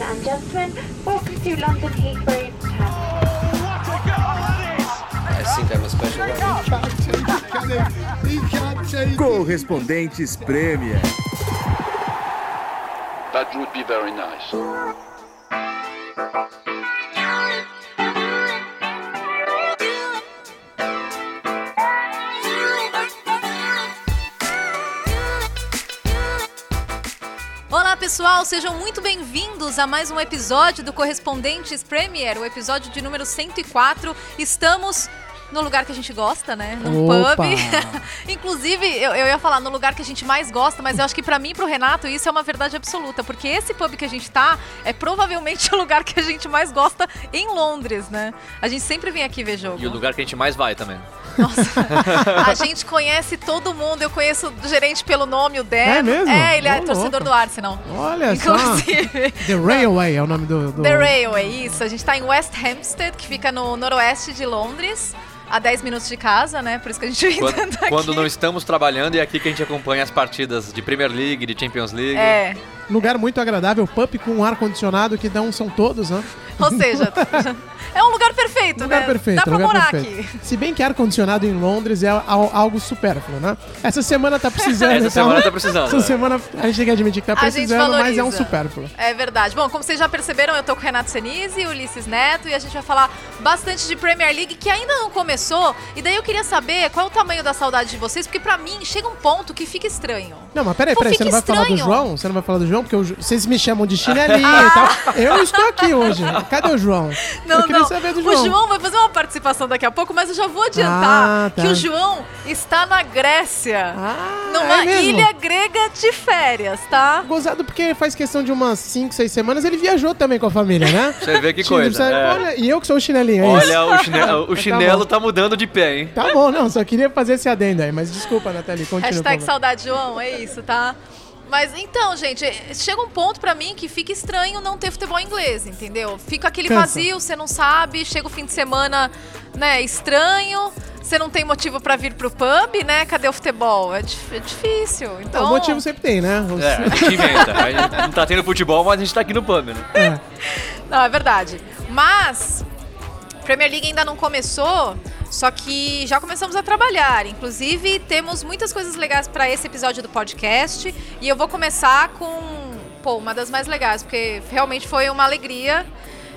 Ladies and gentlemen, welcome to London Heathrow I think I'm a special one. Correspondentes Premier. That would be very nice. Pessoal, sejam muito bem-vindos a mais um episódio do Correspondentes Premier, o episódio de número 104. Estamos no lugar que a gente gosta, né? Num Opa! pub. Inclusive, eu, eu ia falar no lugar que a gente mais gosta, mas eu acho que pra mim e pro Renato isso é uma verdade absoluta, porque esse pub que a gente tá é provavelmente o lugar que a gente mais gosta em Londres, né? A gente sempre vem aqui ver jogo. E o lugar que a gente mais vai também. Nossa, a gente conhece todo mundo. Eu conheço o gerente pelo nome, o Dan. É mesmo? É, ele é Ô, torcedor louco. do Arsenal. Olha só. Inclusive. The Railway é o nome do. do... The Railway, isso. A gente tá em West Hampstead, que fica no noroeste de Londres, a 10 minutos de casa, né? Por isso que a gente vem Quando, tanto aqui. quando não estamos trabalhando, é aqui que a gente acompanha as partidas de Premier League, de Champions League. É, Lugar muito agradável, pub com um ar-condicionado que não são todos, né? ou seja, é um lugar perfeito, Lugar né? perfeito, Dá pra lugar morar perfeito. aqui. Se bem que ar-condicionado em Londres é al- algo supérfluo, né? Essa semana tá precisando. Essa então- semana tá precisando. Essa semana a gente tem que admitir que tá precisando, mas é um supérfluo. É verdade. Bom, como vocês já perceberam, eu tô com o Renato Senise, Ulisses Neto, e a gente vai falar bastante de Premier League, que ainda não começou. E daí eu queria saber qual é o tamanho da saudade de vocês, porque pra mim chega um ponto que fica estranho. Não, mas peraí, peraí, você não vai falar do estranho. João? Você não vai falar do João? Porque Ju- vocês me chamam de chinelinho e tal. Eu estou aqui hoje. Cadê o João? Não, eu queria não. saber do O João. João vai fazer uma participação daqui a pouco, mas eu já vou adiantar Ah, tá. que o João está na Grécia. Ah, numa é mesmo? ilha grega de férias, tá? Gozado porque faz questão de umas 5, 6 semanas ele viajou também com a família, né? Você vê que Tipo, coisa. você- é. Olha, e eu que sou o chinelinho, é isso? Olha, o chinelo, o Tá chinelo tá mudando de pé, hein? Tá bom, não, só queria fazer esse adendo aí, mas desculpa, Nathalie, continua. Hashtag saudade João, é isso, tá? Mas então, gente, chega um ponto pra mim que fica estranho não ter futebol inglês, entendeu? Fica aquele Cansa. vazio, você não sabe, chega o fim de semana, né, estranho, você não tem motivo pra vir pro pub, né? Cadê o futebol? É, é difícil. Então, Não, o motivo sempre tem, né? Os- É, a gente inventa. A gente não tá tendo futebol, mas a gente tá aqui no pub, né? É. Não, é verdade. Mas Premier League ainda não começou, só que já começamos a trabalhar. Inclusive, temos muitas coisas legais para esse episódio do podcast. E eu vou começar com pô, uma das mais legais, porque realmente foi uma alegria.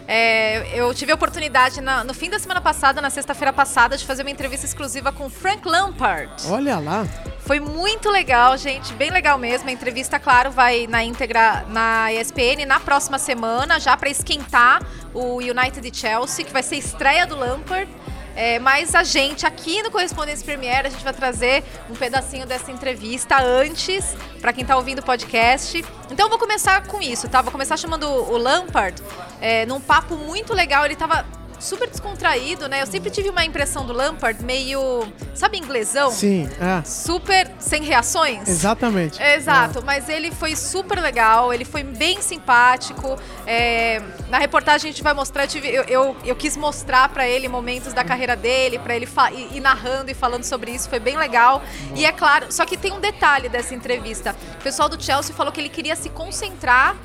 É, eu tive a oportunidade na- no fim da semana passada, na sexta-feira passada, de fazer uma entrevista exclusiva com Frank Lampard. Olha lá. Foi muito legal, gente, bem legal mesmo. A entrevista, claro, vai na íntegra na ESPN na próxima semana, já para esquentar o United e Chelsea, que vai ser estreia do Lampard. É, mas a gente aqui no Correspondência Premier, a gente vai trazer um pedacinho dessa entrevista antes, para quem tá ouvindo o podcast. Então eu vou começar com isso, tá? Vou começar chamando o Lampard é, num papo muito legal. Ele tava super descontraído, né? Eu sempre tive uma impressão do Lampard meio, sabe, inglesão? Sim, é. super sem reações. Exatamente. Exato, mas ele foi super legal, ele foi bem simpático. É, na reportagem a gente vai mostrar, eu, tive- eu, eu, eu quis mostrar pra ele momentos da carreira dele, pra ele ir, ir narrando e falando sobre isso, foi bem legal. E é claro, só que tem um detalhe dessa entrevista. O pessoal do Chelsea falou que ele queria se concentrar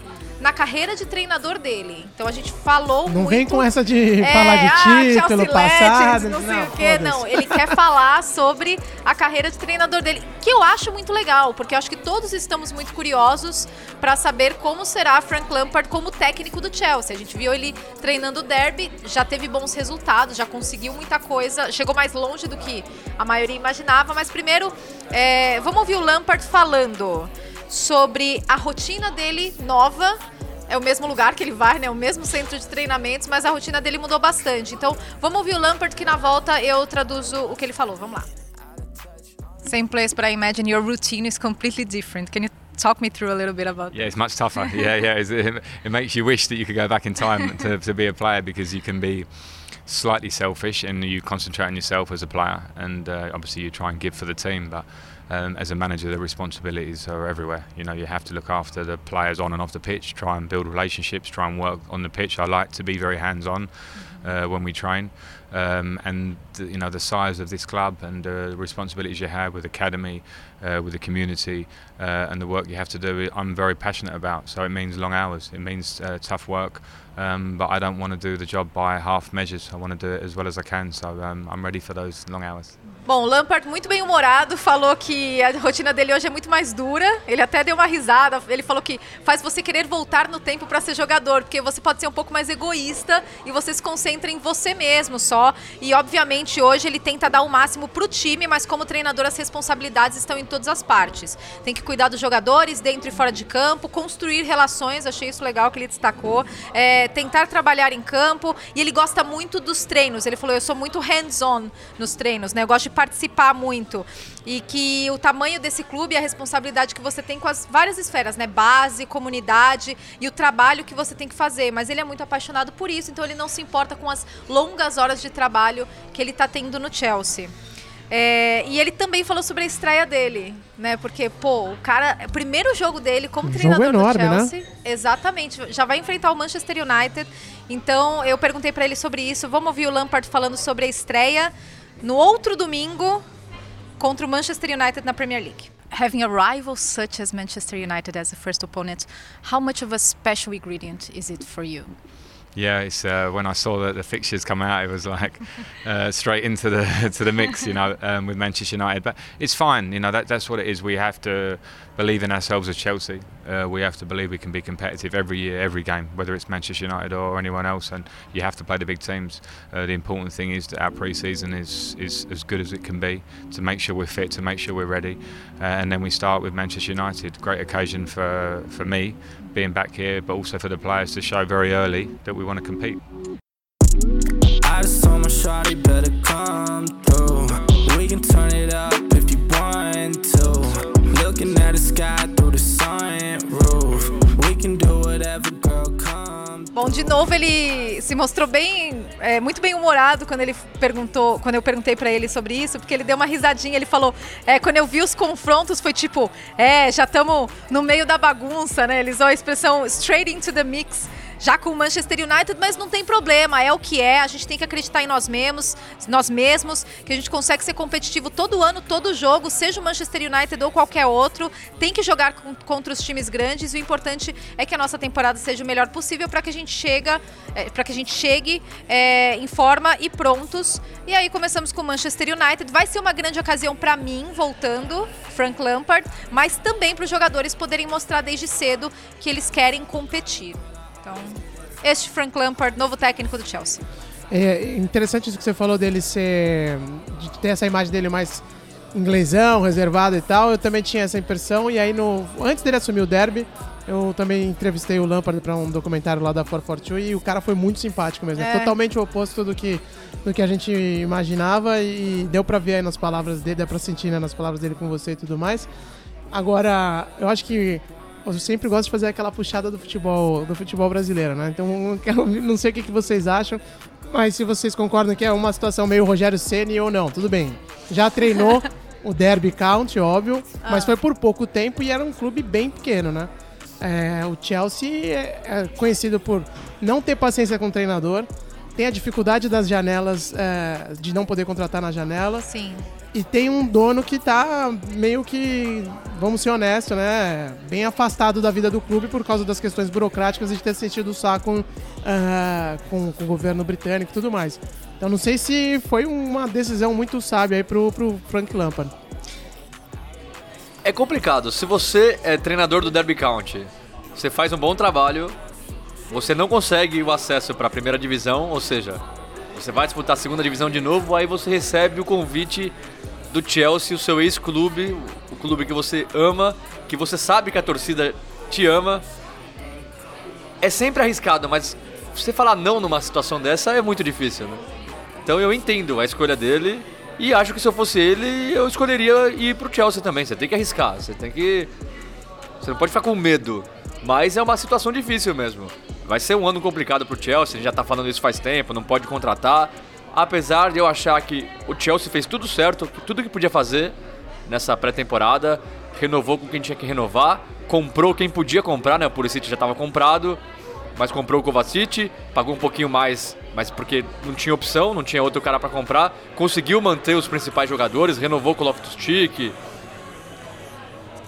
na carreira de treinador dele. Então a gente falou Não muito... vem com essa de É, falar de ah, título Chelsea passado. Legends, não sei o quê. Não, ele quer falar sobre a carreira de treinador dele, que eu acho muito legal, porque eu acho que todos estamos muito curiosos para saber como será Frank Lampard como técnico do Chelsea. A gente viu ele treinando o Derby, já teve bons resultados, já conseguiu muita coisa, chegou mais longe do que a maioria imaginava. Mas primeiro, é, vamos ouvir o Lampard falando sobre a rotina dele nova é o mesmo lugar que ele vai, né? O mesmo centro de treinamentos, mas a rotina dele mudou bastante. Então, vamos ouvir o Lampard que na volta eu traduzo o que ele falou. Vamos lá. Same place, but I imagine your routine is completely different. Can you talk me through a little bit about Yeah, it's much tougher. yeah, yeah. It, it makes you wish that you could go back in time to, to be a player because you can be slightly selfish and you concentrate on yourself as a player, and uh, obviously you try and give for the team. But um, as a manager, the responsibilities are everywhere. You know, you have to look after the players on and off the pitch, try and build relationships, try and work on the pitch. I like to be very hands-on uh, when we train, um, and you know the size of this club and the responsibilities you have with academy, uh, with the community, uh, and the work you have to do. I'm very passionate about. So it means long hours. It means uh, tough work. Um, but I don't want to do the job by half measures. I want to do it as well as I can. So um, I'm ready for those long hours. Bom, o Lampard, muito bem humorado, falou que a rotina dele hoje é muito mais dura. Ele até deu uma risada. Ele falou que faz você querer voltar no tempo para ser jogador, porque você pode ser um pouco mais egoísta e você se concentra em você mesmo só. E obviamente hoje ele tenta dar o máximo pro time, mas como treinador as responsabilidades estão em todas as partes. Tem que cuidar dos jogadores dentro e fora de campo, construir relações. Achei isso legal que ele destacou. É, tentar trabalhar em campo e ele gosta muito dos treinos. Ele falou: eu sou muito hands-on nos treinos, né? Eu gosto de participar muito. E que o tamanho desse clube é a responsabilidade que você tem com as várias esferas, né? Base, comunidade e o trabalho que você tem que fazer. Mas ele é muito apaixonado por isso, então ele não se importa com as longas horas de trabalho que ele está tendo no Chelsea. É, e ele também falou sobre a estreia dele, né? Porque, pô, o cara. O primeiro jogo dele como Um treinador jogo enorme, do né? Chelsea. Exatamente. Já vai enfrentar o Manchester United. Então, eu perguntei pra ele sobre isso. Vamos ouvir o Lampard falando sobre a estreia no outro domingo contra o Manchester United na Premier League. Having a rival such as Manchester United as the first opponent, how much of a special ingredient is it for you? Yeah, it's uh, when I saw that the fixtures come out, it was like uh, straight into the to the mix, you know, um, with Manchester United. But it's fine, you know, that, that's what it is. We have to believe in ourselves as Chelsea. Uh, we have to believe we can be competitive every year, every game, whether it's Manchester United or anyone else. And you have to play the big teams. Uh, the important thing is that our pre-season is is as good as it can be to make sure we're fit, to make sure we're ready, uh, and then we start with Manchester United. Great occasion for for me being back here, but also for the players to show very early that we want to compete. I just told my shawty better come through. We can turn it up if you want to. Looking at the sky through the sunroof. We can do come Bom, de novo ele se mostrou bem, é, muito bem humorado quando ele perguntou, quando eu perguntei pra ele sobre isso, porque ele deu uma risadinha, ele falou, é, quando eu vi os confrontos foi tipo, é, já estamos no meio da bagunça, né? Ele usou a expressão straight into the mix. Já com o Manchester United, mas não tem problema, é o que é. A gente tem que acreditar em nós mesmos, nós mesmos, que a gente consegue ser competitivo todo ano, todo jogo, seja o Manchester United ou qualquer outro. Tem que jogar com- contra os times grandes. O importante é que a nossa temporada seja o melhor possível para que a gente chega, para que a gente chegue é, em forma e prontos. E aí começamos com o Manchester United. Vai ser uma grande ocasião para mim, voltando, Frank Lampard, mas também para os jogadores poderem mostrar desde cedo que eles querem competir. Então, este Frank Lampard, novo técnico do Chelsea. É interessante isso que você falou dele ser. de ter essa imagem dele mais inglesão, reservado e tal. Eu também tinha essa impressão. E aí, no, antes dele assumir o derby, eu também entrevistei o Lampard para um documentário lá da 442 e o cara foi muito simpático mesmo. É. Totalmente o oposto do que, do que a gente imaginava e deu pra ver aí nas palavras dele, deu pra sentir né, nas palavras dele com você e tudo mais. Agora, eu acho que eu sempre gosto de fazer aquela puxada do futebol, do futebol brasileiro, né? Então, não sei o que, que vocês acham, mas se vocês concordam que é uma situação meio Rogério Ceni ou não, tudo bem. Já treinou o Derby County, óbvio, mas foi por pouco tempo e era um clube bem pequeno, né? É, o Chelsea é, é conhecido por não ter paciência com o treinador, tem a dificuldade das janelas, é, de não poder contratar na janela. Sim. E tem um dono que tá meio que, vamos ser honestos, né? Bem afastado da vida do clube por causa das questões burocráticas e de ter sentido o saco ah, com, com o governo britânico e tudo mais. Então não sei se foi uma decisão muito sábia aí pro, pro Frank Lampard. É complicado. Se você é treinador do Derby County, você faz um bom trabalho, você não consegue o acesso para a primeira divisão, ou seja, você vai disputar a segunda divisão de novo, aí você recebe o convite do Chelsea, o seu ex-clube, o clube que você ama, que você sabe que a torcida te ama. É sempre arriscado, mas você falar não numa situação dessa é muito difícil, né? Então eu entendo a escolha dele e acho que se eu fosse ele, eu escolheria ir pro Chelsea também. Você tem que arriscar, você tem que. Você não pode ficar com medo. Mas é uma situação difícil mesmo. Vai ser um ano complicado pro Chelsea, a gente já tá falando isso faz tempo, não pode contratar. Apesar de eu achar que o Chelsea fez tudo certo, tudo que podia fazer, nessa pré-temporada, renovou com quem tinha que renovar, comprou quem podia comprar, né? O Pulisic já estava comprado, mas comprou o Kovacic, pagou um pouquinho mais, mas porque não tinha opção, não tinha outro cara para comprar, conseguiu manter os principais jogadores, renovou com o Loftus-Cheek.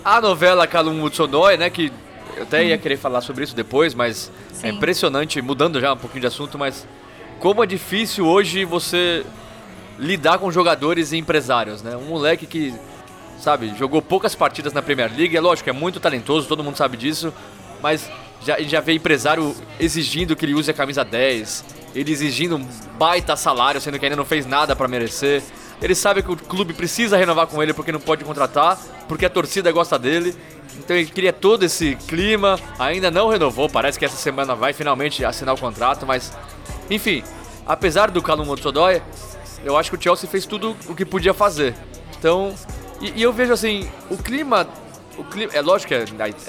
A novela Calum Hudson-Odoi, né, que eu até ia querer falar sobre isso depois, mas é Sim. impressionante, mudando já um pouquinho de assunto, mas como é difícil hoje você lidar com jogadores e empresários, né? Um moleque que, sabe, jogou poucas partidas na Premier League, é lógico, é muito talentoso, todo mundo sabe disso, mas já, já vê empresário exigindo que ele use a camisa 10, ele exigindo um baita salário, sendo que ainda não fez nada pra merecer. Ele sabe que o clube precisa renovar com ele porque não pode contratar, porque a torcida gosta dele. Então ele queria todo esse clima, ainda não renovou, parece que essa semana vai finalmente assinar o contrato, mas enfim, apesar do Calum Hudson-Odoi, eu acho que o Chelsea fez tudo o que podia fazer. Então, e, e eu vejo assim, o clima, o clima, é lógico que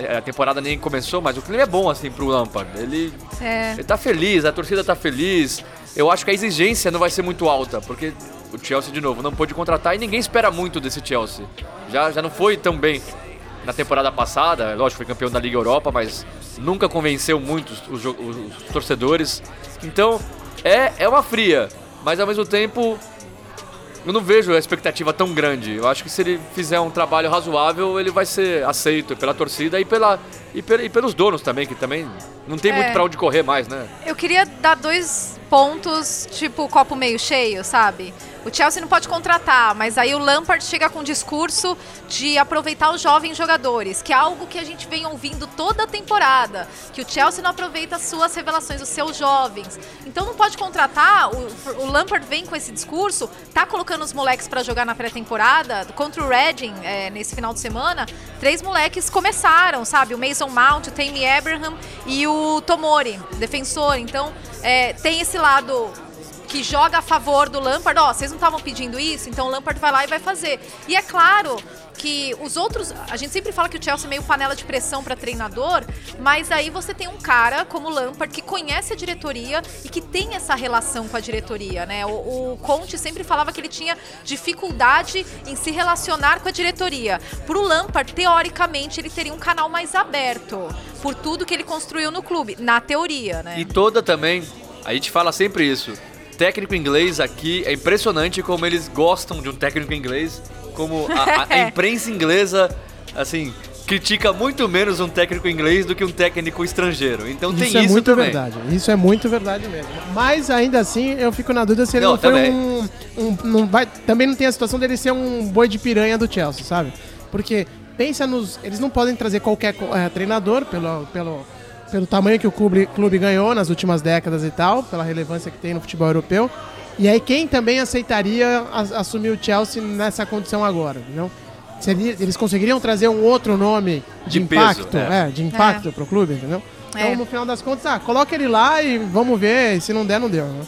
a, a temporada nem começou, mas o clima é bom assim pro Lampard. Ele, É. ele tá feliz, a torcida tá feliz. Eu acho que a exigência não vai ser muito alta, porque o Chelsea de novo não pôde contratar e ninguém espera muito desse Chelsea. Já já não foi tão bem na temporada passada, lógico, foi campeão da Liga Europa, mas nunca convenceu muito os, os- os torcedores. Então, é, é uma fria, mas ao mesmo tempo eu não vejo a expectativa tão grande. Eu acho que se ele fizer um trabalho razoável, ele vai ser aceito pela torcida e, pela, e, e pelos donos também, que também não tem É. muito pra onde correr mais, né? Eu queria dar dois pontos, tipo, copo meio cheio, sabe? O Chelsea não pode contratar, mas aí o Lampard chega com um discurso de aproveitar os jovens jogadores, que é algo que a gente vem ouvindo toda a temporada, que o Chelsea não aproveita as suas revelações, os seus jovens. Então não pode contratar, o, o Lampard vem com esse discurso, tá colocando os moleques pra jogar na pré-temporada, contra o Reading, é, nesse final de semana, três moleques começaram, sabe? O Mason Mount, o Tammy Abraham e o Tomori, defensor. Então é, tem esse lado que joga a favor do Lampard, ó, vocês não estavam pedindo isso, então o Lampard vai lá e vai fazer. E é claro que os outros, a gente sempre fala que o Chelsea é meio panela de pressão para treinador, mas aí você tem um cara como o Lampard que conhece a diretoria e que tem essa relação com a diretoria, né? O, o Conte sempre falava que ele tinha dificuldade em se relacionar com a diretoria. Pro Lampard, teoricamente, ele teria um canal mais aberto por tudo que ele construiu no clube, na teoria, né? E toda também, a gente fala sempre isso. Técnico inglês aqui é impressionante como eles gostam de um técnico inglês, como a, a- a imprensa inglesa, assim, critica muito menos um técnico inglês do que um técnico estrangeiro. Então tem Isso é isso muito também. verdade. Isso é muito verdade mesmo. Mas ainda assim, eu fico na dúvida se ele Não, não, foi também. um, um- não vai, também não tem a situação dele ser um boi de piranha do Chelsea, sabe? Porque pensa nos, eles não podem trazer qualquer eh, treinador pelo, pelo pelo tamanho que o clube, clube ganhou nas últimas décadas e tal, pela relevância que tem no futebol europeu. E aí quem também aceitaria as- assumir o Chelsea nessa condição agora, entendeu? Seria, eles conseguiriam trazer um outro nome de, De peso, impacto, é. é, de impacto pro clube, entendeu? É. Então, no final das contas, ah, coloca ele lá e vamos ver, e se não der, não deu. Né?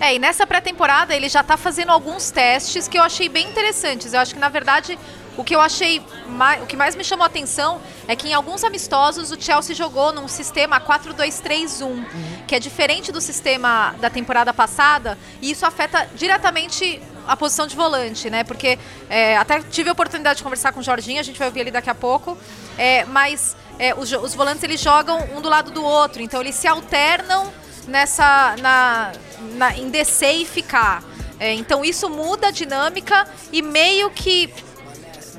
É, e nessa pré-temporada ele já tá fazendo alguns testes que eu achei bem interessantes. Eu acho que, na verdade, o que eu achei mais, o que mais me chamou a atenção é que em alguns amistosos o Chelsea jogou num sistema 4-2-3-1, que é diferente do sistema da temporada passada, e isso afeta diretamente a posição de volante, né? Porque é, até tive a oportunidade de conversar com o Jorginho, a gente vai ouvir ele daqui a pouco, é, mas é, os, os volantes eles jogam um do lado do outro, então eles se alternam nessa na, na em descer e ficar. É, então isso muda a dinâmica e meio que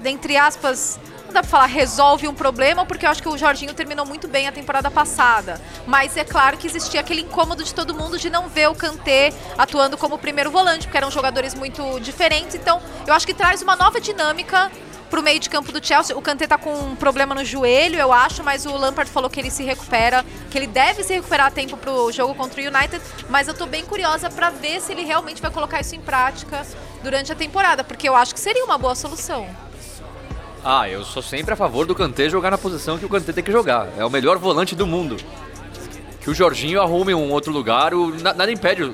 entre aspas, não dá pra falar resolve um problema, porque eu acho que o Jorginho terminou muito bem a temporada passada. Mas é claro que existia aquele incômodo de todo mundo de não ver o Kanté atuando como primeiro volante, porque eram jogadores muito diferentes. Então, eu acho que traz uma nova dinâmica pro meio de campo do Chelsea. O Kanté tá com um problema no joelho, eu acho, mas o Lampard falou que ele se recupera, que ele deve se recuperar a tempo pro jogo contra o United, mas eu tô bem curiosa pra ver se ele realmente vai colocar isso em prática durante a temporada, porque eu acho que seria uma boa solução. Ah, eu sou sempre a favor do Kanté jogar na posição que o Kanté tem que jogar. É o melhor volante do mundo. Que o Jorginho arrume um outro lugar, o- na- nada impede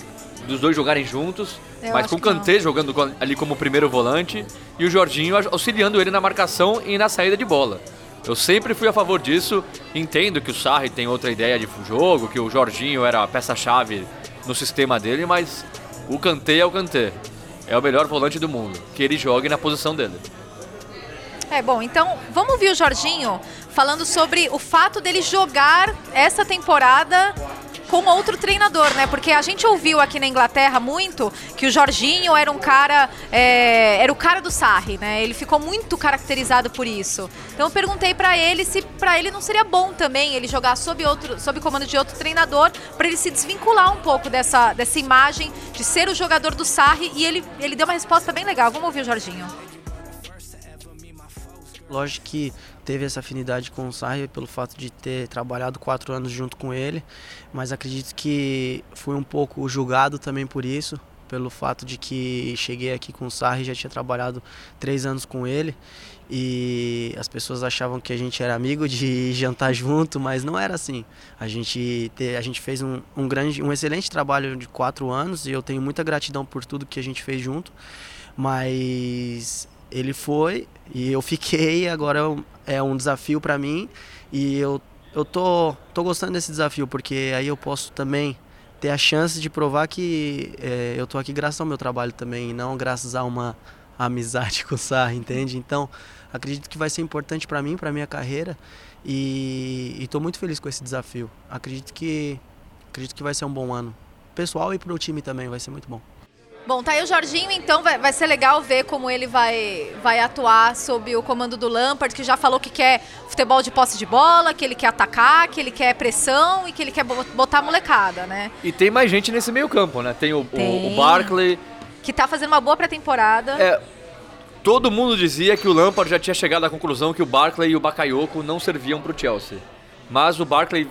dos dois jogarem juntos, Eu mas com o. Kanté jogando ali como primeiro volante e o Jorginho au- auxiliando ele na marcação e na saída de bola. Eu sempre fui a favor disso, entendo que o Sarri tem outra ideia de jogo, que o Jorginho era a peça-chave no sistema dele, mas o Kanté é o Kanté. É o melhor volante do mundo, que ele jogue na posição dele. É, bom, então vamos ouvir o Jorginho falando sobre o fato dele jogar essa temporada com outro treinador, né? Porque a gente ouviu aqui na Inglaterra muito que o Jorginho era um cara, é, era o cara do Sarri, né? Ele ficou muito caracterizado por isso. Então eu perguntei pra ele se pra ele não seria bom também ele jogar sob outro, sob comando de outro treinador, pra ele se desvincular um pouco dessa, dessa imagem de ser o jogador do Sarri e ele ele deu uma resposta bem legal. Vamos ouvir o Jorginho. Lógico que teve essa afinidade com o Sarri pelo fato de ter trabalhado quatro anos junto com ele, mas acredito que fui um pouco julgado também por isso, pelo fato de que cheguei aqui com o Sarri, já tinha trabalhado três anos com ele e as pessoas achavam que a gente era amigo de jantar junto, mas não era assim. A gente, te, a gente fez um, um grande, um excelente trabalho de quatro anos e eu tenho muita gratidão por tudo que a gente fez junto, mas ele foi e eu fiquei, agora é um desafio para mim e eu, eu tô, tô gostando desse desafio porque aí eu posso também ter a chance de provar que é, eu tô aqui graças ao meu trabalho também, e não graças a uma amizade com o Sarri, entende? Então, acredito que vai ser importante para mim, para minha carreira e estou muito feliz com esse desafio. Acredito que acredito que vai ser um bom ano, pessoal e para o time também vai ser muito bom. Bom, tá aí o Jorginho, então vai, vai ser legal ver como ele vai, vai atuar sob o comando do Lampard, que já falou que quer futebol de posse de bola, que ele quer atacar, que ele quer pressão e que ele quer botar a molecada, né? E tem mais gente nesse meio campo, né? Tem o, Tem. o, o Barkley. Que tá fazendo uma boa pré-temporada. É, todo mundo dizia que o Lampard já tinha chegado à conclusão que o Barkley e o Bakayoko não serviam pro Chelsea. Mas o Barkley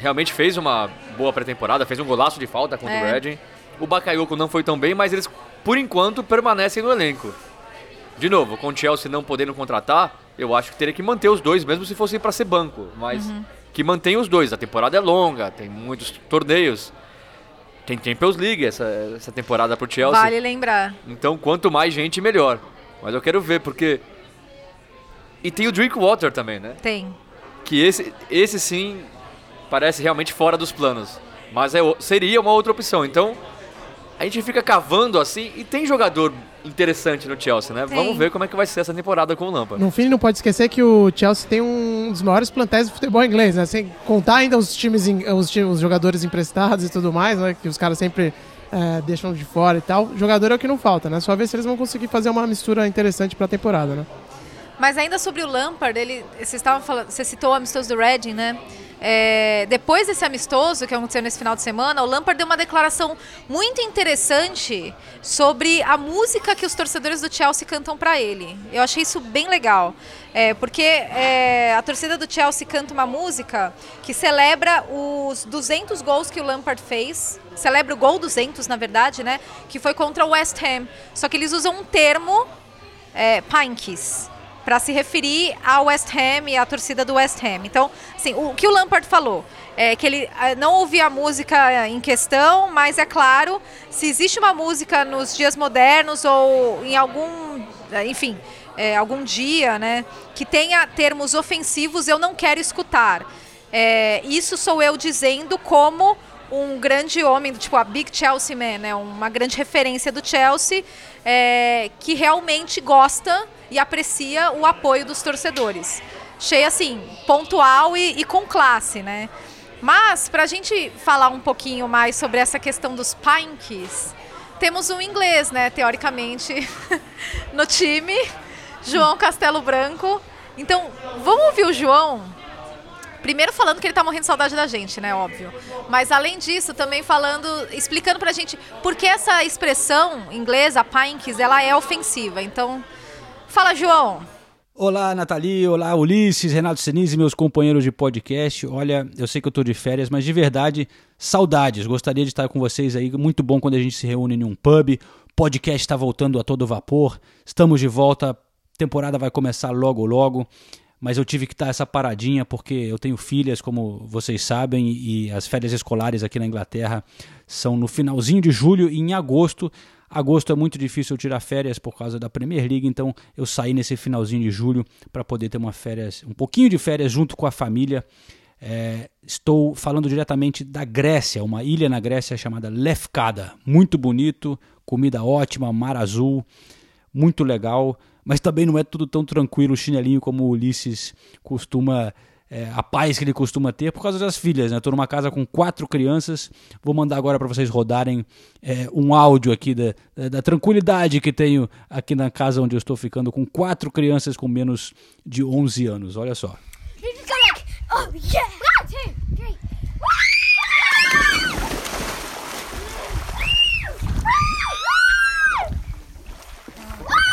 realmente fez uma boa pré-temporada, fez um golaço de falta contra o É. Reading. O Bakayoko não foi tão bem, mas eles, por enquanto, permanecem no elenco. De novo, com o Chelsea não podendo contratar, eu acho que teria que manter os dois, mesmo se fossem para ser banco. Mas que mantém os dois. A temporada é longa, tem muitos torneios. Tem Champions League essa, essa temporada pro Chelsea. Vale lembrar. Então, quanto mais gente, melhor. Mas eu quero ver, porque. E tem o Drinkwater também, né? Tem. Que esse, esse sim parece realmente fora dos planos. Mas é, o- seria uma outra opção. Então, a gente fica cavando assim. E tem jogador interessante no Chelsea, né? Tem. Vamos ver como é que vai ser essa temporada com o Lampard. No fim, não pode esquecer que o Chelsea tem um dos maiores plantéis do futebol inglês, né? Sem contar ainda os times, os, times os jogadores emprestados e tudo mais, né? Que os caras sempre é, deixam de fora e tal. Jogador é o que não falta, né? Só ver se eles vão conseguir fazer uma mistura interessante pra temporada, né? Mas ainda sobre o Lampard, ele, estavam falando, você citou o amistoso do Reading, né? É, depois desse amistoso que aconteceu nesse final de semana, o Lampard deu uma declaração muito interessante sobre a música que os torcedores do Chelsea cantam pra ele. Eu achei isso bem legal. É, porque é, a torcida do Chelsea canta uma música que celebra os 200 gols que o Lampard fez. Celebra o gol 200, na verdade, né? Que foi contra o West Ham. Só que eles usam um termo é, para se referir ao West Ham e à torcida do West Ham. Então, assim, o que o Lampard falou é que ele eh, não ouvia a música em questão, mas é claro, se existe uma música nos dias modernos ou em algum, enfim, eh, algum dia, né, que tenha termos ofensivos, eu não quero escutar. É, isso sou eu dizendo como um grande homem, tipo a Big Chelsea Man, né, uma grande referência do Chelsea, é, que realmente gosta e aprecia o apoio dos torcedores. Achei assim, pontual e, e com classe, né? Mas, para a gente falar um pouquinho mais sobre essa questão dos Pinkies, temos um inglês, né, teoricamente, no time, João Castelo Branco. Então, vamos ouvir o João Primeiro falando que ele tá morrendo de saudade da gente, né, óbvio. Mas além disso, também falando, explicando pra gente por que essa expressão inglesa, pinkies, ela é ofensiva. Então, fala, João. Olá, Nathalie. Olá, Ulisses, Renato Senise, meus companheiros de podcast. Olha, eu sei que eu tô de férias, mas de verdade, saudades. Gostaria de estar com vocês aí. Muito bom quando a gente se reúne em um pub. Podcast está voltando a todo vapor. Estamos de volta. Temporada vai começar logo, logo. Mas eu tive que dar essa paradinha porque eu tenho filhas, como vocês sabem, e as férias escolares aqui na Inglaterra são no finalzinho de julho e em agosto. Agosto é muito difícil eu tirar férias por causa da Premier League, então eu saí nesse finalzinho de julho para poder ter uma férias, um pouquinho de férias junto com a família. É, estou falando diretamente da Grécia, uma ilha na Grécia chamada Lefkada. Muito bonito, comida ótima, mar azul, muito legal. mas também não é tudo tão tranquilo, chinelinho, como o Ulisses costuma. É, a paz que ele costuma ter por causa das filhas, né? Tô numa casa com quatro crianças. Vou mandar agora para vocês rodarem é, um áudio aqui da, da, da tranquilidade que tenho aqui na casa onde eu estou ficando com quatro crianças com menos de 11 anos. Olha só.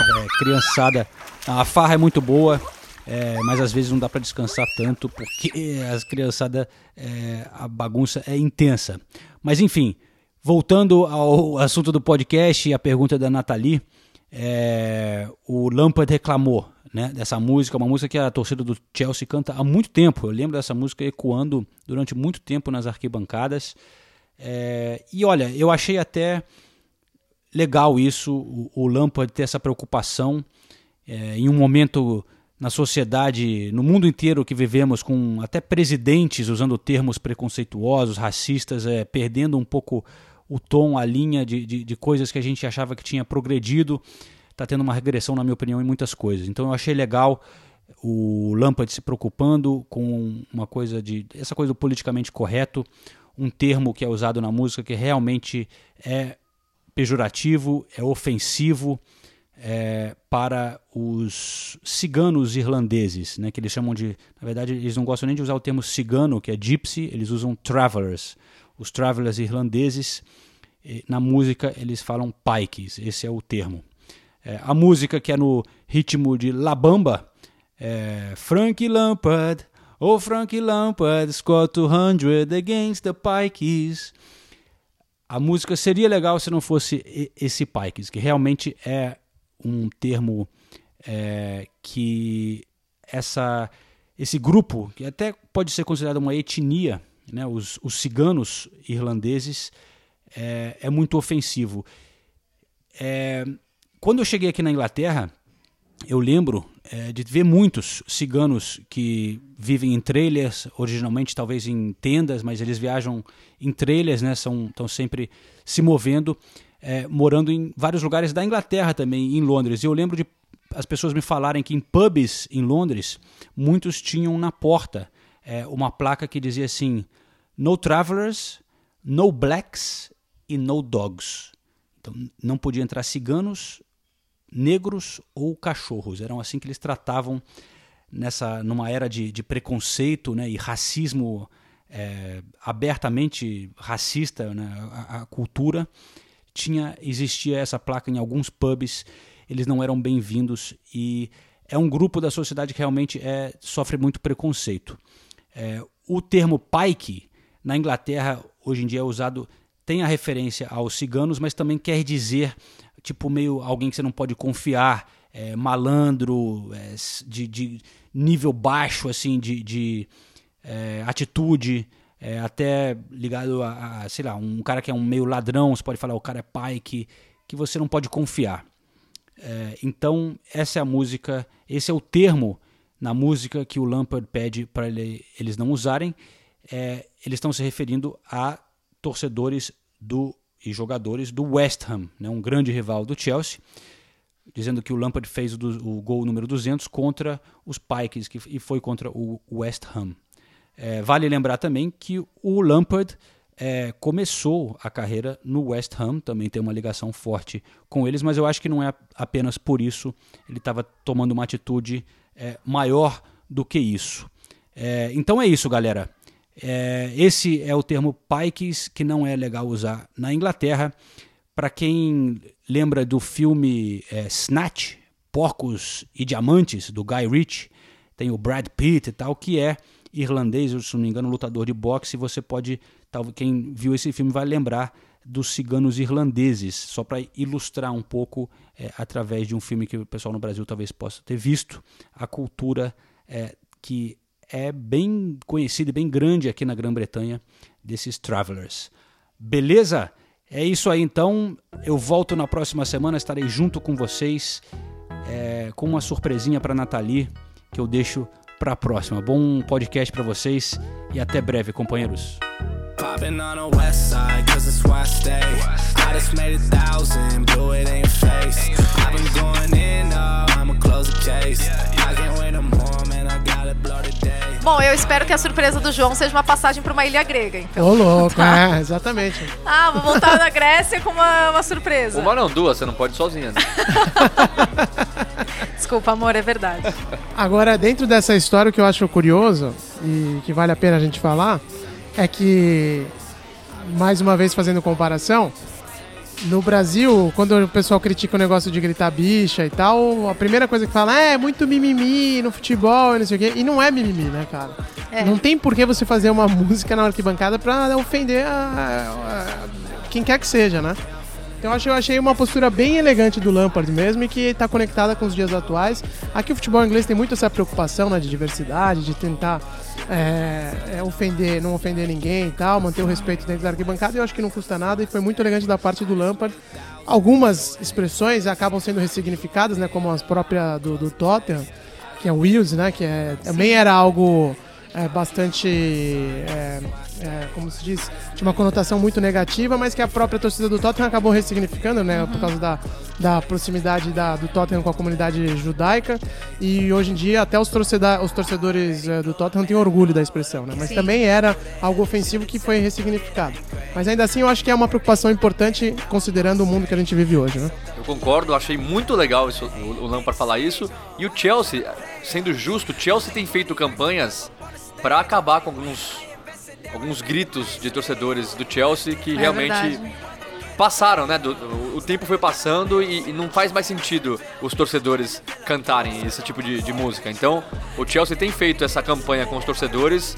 É, criançada, a farra é muito boa, é, mas às vezes não dá para descansar tanto porque as criançada é, a bagunça é intensa. Mas enfim, voltando ao assunto do podcast e a pergunta da Nathalie, é, o Lampard reclamou né, dessa música, uma música que a torcida do Chelsea canta há muito tempo. Eu lembro dessa música ecoando durante muito tempo nas arquibancadas. É, e olha, eu achei até legal isso, o, o Lampard ter essa preocupação é, em um momento na sociedade, no mundo inteiro que vivemos, com até presidentes usando termos preconceituosos, racistas, é, perdendo um pouco o tom, a linha de, de, de coisas que a gente achava que tinha progredido. Está tendo uma regressão, na minha opinião, em muitas coisas. Então eu achei legal o Lampard se preocupando com uma coisa de. essa coisa do politicamente correto, um termo que é usado na música que realmente é pejorativo, é ofensivo é, para os ciganos irlandeses, né, que eles chamam de. Na verdade, eles não gostam nem de usar o termo cigano, que é gypsy, eles usam travelers. Os travelers irlandeses, na música, eles falam pikes, esse é o termo. É, a música que é no ritmo de La Bamba, é Frank Lampard, oh Frank Lampard scored 200 against the Pikes a música seria legal se não fosse esse Pikes, que realmente é um termo é, que essa, esse grupo, que até pode ser considerado uma etnia, né, os, os ciganos irlandeses, é, é muito ofensivo. É, quando eu cheguei aqui na Inglaterra, eu lembro é, de ver muitos ciganos que vivem em trailers, originalmente talvez em tendas, mas eles viajam em trailers, né? São, estão sempre se movendo, é, morando em vários lugares da Inglaterra também, em Londres. E eu lembro de as pessoas me falarem que em pubs em Londres, muitos tinham na porta é, uma placa que dizia assim: No travelers, no blacks e no dogs. Então não podia entrar ciganos, negros ou cachorros. Eram assim que eles tratavam nessa numa era de, de preconceito né, e racismo é, abertamente racista, né, a, a, cultura tinha existia essa placa em alguns pubs. Eles não eram bem-vindos e é um grupo da sociedade que realmente é, sofre muito preconceito. É, o termo pike na Inglaterra hoje em dia é usado tem a referência aos ciganos, mas também quer dizer tipo meio alguém que você não pode confiar, é, malandro, é, de, de, nível baixo assim de, de é, atitude, é, até ligado a, a, sei lá, um cara que é um meio ladrão, você pode falar o cara é pai que, que você não pode confiar. É, então essa é a música, esse é o termo na música que o Lampard pede para ele, eles não usarem. É, eles estão se referindo a torcedores do e jogadores do West Ham, né, um grande rival do Chelsea, dizendo que o Lampard fez o, o gol número 200 contra os Pikes que, e foi contra o West Ham. É, vale lembrar também que o Lampard é, começou a carreira no West Ham, também tem uma ligação forte com eles, mas eu acho que não é apenas por isso, ele estava tomando uma atitude é, maior do que isso. É, então é isso, galera. É, esse é o termo pikes que não é legal usar na Inglaterra. Para quem lembra do filme é, Snatch, Porcos e Diamantes, do Guy Ritchie, tem o Brad Pitt e tal, que é irlandês, se não me engano, lutador de boxe. Você pode, quem viu esse filme vai lembrar dos ciganos irlandeses, só para ilustrar um pouco, é, através de um filme que o pessoal no Brasil talvez possa ter visto, a cultura é, que é bem conhecido e bem grande aqui na Grã-Bretanha desses travelers. Beleza? É isso aí então. Eu volto na próxima semana, estarei junto com vocês é, com uma surpresinha para Nathalie que eu deixo para a próxima. Bom podcast para vocês e até breve, companheiros. Popping on the west side, cause it's where I stay. I just made a thousand, blew it in your face. I've been going in, oh, I'ma close the case. I can't wait no more, man, I gotta blow today. Bom, eu espero que a surpresa do João seja uma passagem pra uma ilha grega, então. Ô, louco, é, exatamente. Ah, vou voltar da Grécia com uma, uma surpresa. Uma não, duas, você não pode ir sozinha. Né? Desculpa, amor, é verdade. Agora, dentro dessa história, o que eu acho curioso e que vale a pena a gente falar é que, mais uma vez fazendo comparação, no Brasil, quando o pessoal critica o negócio de gritar bicha e tal, a primeira coisa que fala é, é muito mimimi no futebol e não sei o quê. E não é mimimi, né, cara? É. Não tem por que você fazer uma música na arquibancada pra ofender a- a- quem quer que seja, né? Então eu achei, uma postura bem elegante do Lampard mesmo e que está conectada com os dias atuais. Aqui o futebol inglês tem muito essa preocupação né, de diversidade, de tentar é, é, ofender, não ofender ninguém e tal, manter o respeito dentro da arquibancada. Eu acho que não custa nada e foi muito elegante da parte do Lampard. Algumas expressões acabam sendo ressignificadas, né, como as próprias do, do Tottenham, que é o Wills, né, que é, também era algo é, bastante, é, como se diz, de uma conotação muito negativa, mas que a própria torcida do Tottenham acabou ressignificando, né, por causa da, da proximidade da, do Tottenham com a comunidade judaica. E hoje em dia até os, torceda, os torcedores é, do Tottenham têm orgulho da expressão, né, mas Sim. também era algo ofensivo que foi ressignificado. Mas ainda assim eu acho que é uma preocupação importante considerando o mundo que a gente vive hoje, né? Eu concordo, achei muito legal isso, o, o Lampard falar isso. E o Chelsea, sendo justo, o Chelsea tem feito campanhas para acabar com alguns, alguns gritos de torcedores do Chelsea que É realmente verdade. passaram, né? do- o, o tempo foi passando e, e não faz mais sentido os torcedores cantarem esse tipo de, de música. Então, o Chelsea tem feito essa campanha com os torcedores.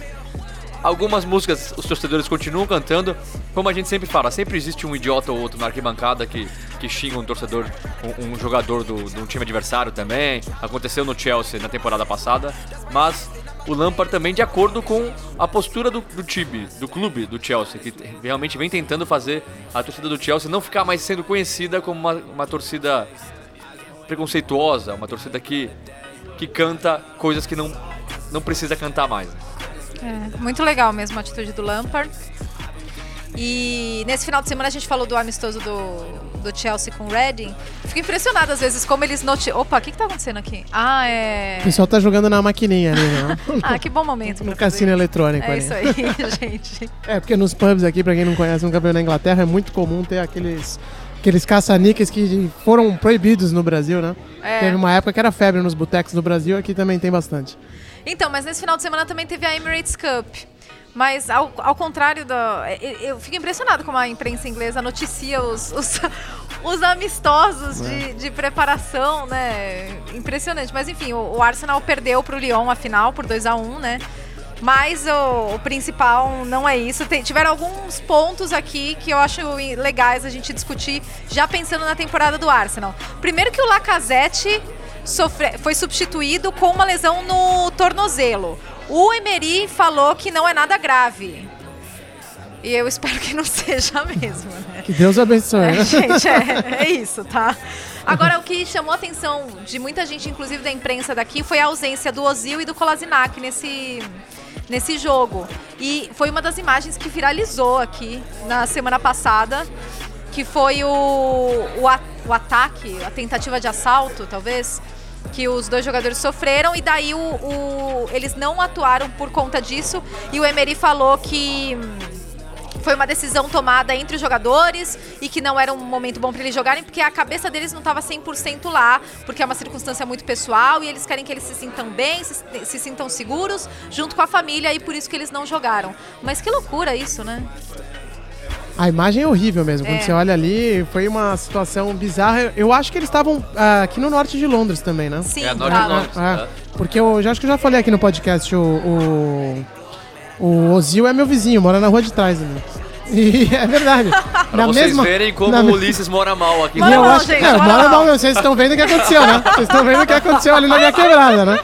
Algumas músicas os torcedores continuam cantando, como a gente sempre fala, sempre existe um idiota ou outro na arquibancada que, que xinga um torcedor, um, um jogador do, do time adversário também. Aconteceu no Chelsea na temporada passada, mas o Lampard também de acordo com a postura do, do time, do clube do Chelsea, que te- realmente vem tentando fazer a torcida do Chelsea não ficar mais sendo conhecida como uma, uma torcida preconceituosa, uma torcida que, que canta coisas que não, não precisa cantar mais. É, muito legal mesmo a atitude do Lampard. E nesse final de semana a gente falou do amistoso do, do Chelsea com o Reading. Fico impressionada às vezes como eles noti... Opa, o que, que tá acontecendo aqui? Ah, é. O pessoal tá jogando na maquininha ali, né? Ah, que bom momento. No cassino eletrônico É ali. isso aí, gente. É, porque nos pubs aqui, pra quem não conhece, nunca veio na Inglaterra, é muito comum ter aqueles, aqueles caça-níqueis que foram proibidos no Brasil, né? É. Teve uma época que era febre nos botecos do Brasil, aqui também tem bastante. Então, mas nesse final de semana também teve a Emirates Cup. Mas ao, ao contrário da. Eu, eu fico impressionado como a imprensa inglesa noticia os, os, os amistosos de, de preparação, né? Impressionante. Mas enfim, o, o Arsenal perdeu pro Lyon a final por 2 a 1 né? Mas o, o principal não é isso. Tem- tiveram alguns pontos aqui que eu acho legais a gente discutir, já pensando na temporada do Arsenal. Primeiro que o Lacazette sofre- foi substituído com uma lesão no tornozelo. O Emery falou que não é nada grave. E eu espero que não seja mesmo, né? Que Deus abençoe. É, né? gente, é, é isso, tá? Agora, o que chamou a atenção de muita gente, inclusive da imprensa daqui, foi a ausência do Ozil e do Kolasinac nesse, nesse jogo. E foi uma das imagens que viralizou aqui na semana passada, que foi o, o, a- o ataque, a tentativa de assalto, talvez, que os dois jogadores sofreram, e daí o, o- eles não atuaram por conta disso, e o Emery falou que foi uma decisão tomada entre os jogadores e que não era um momento bom para eles jogarem, porque a cabeça deles não estava 100% lá, porque é uma circunstância muito pessoal e eles querem que eles se sintam bem, se, se sintam seguros, junto com a família, e por isso que eles não jogaram. Mas que loucura isso, né? A imagem é horrível mesmo. Quando É. você olha ali, foi uma situação bizarra. Eu acho que eles estavam ah, aqui no norte de Londres também, né? Sim, É, norte de. Londres. É, né? porque eu já acho que eu já falei aqui no podcast, o, o, o Ozil é meu vizinho, mora na rua de trás. Né? E é verdade. Pra vocês verem como na o Ulisses mora mal aqui. Mora eu mal, acho, gente, é, mora mal. vocês estão vendo o que aconteceu, né? Vocês estão vendo o que aconteceu ali na minha quebrada, né?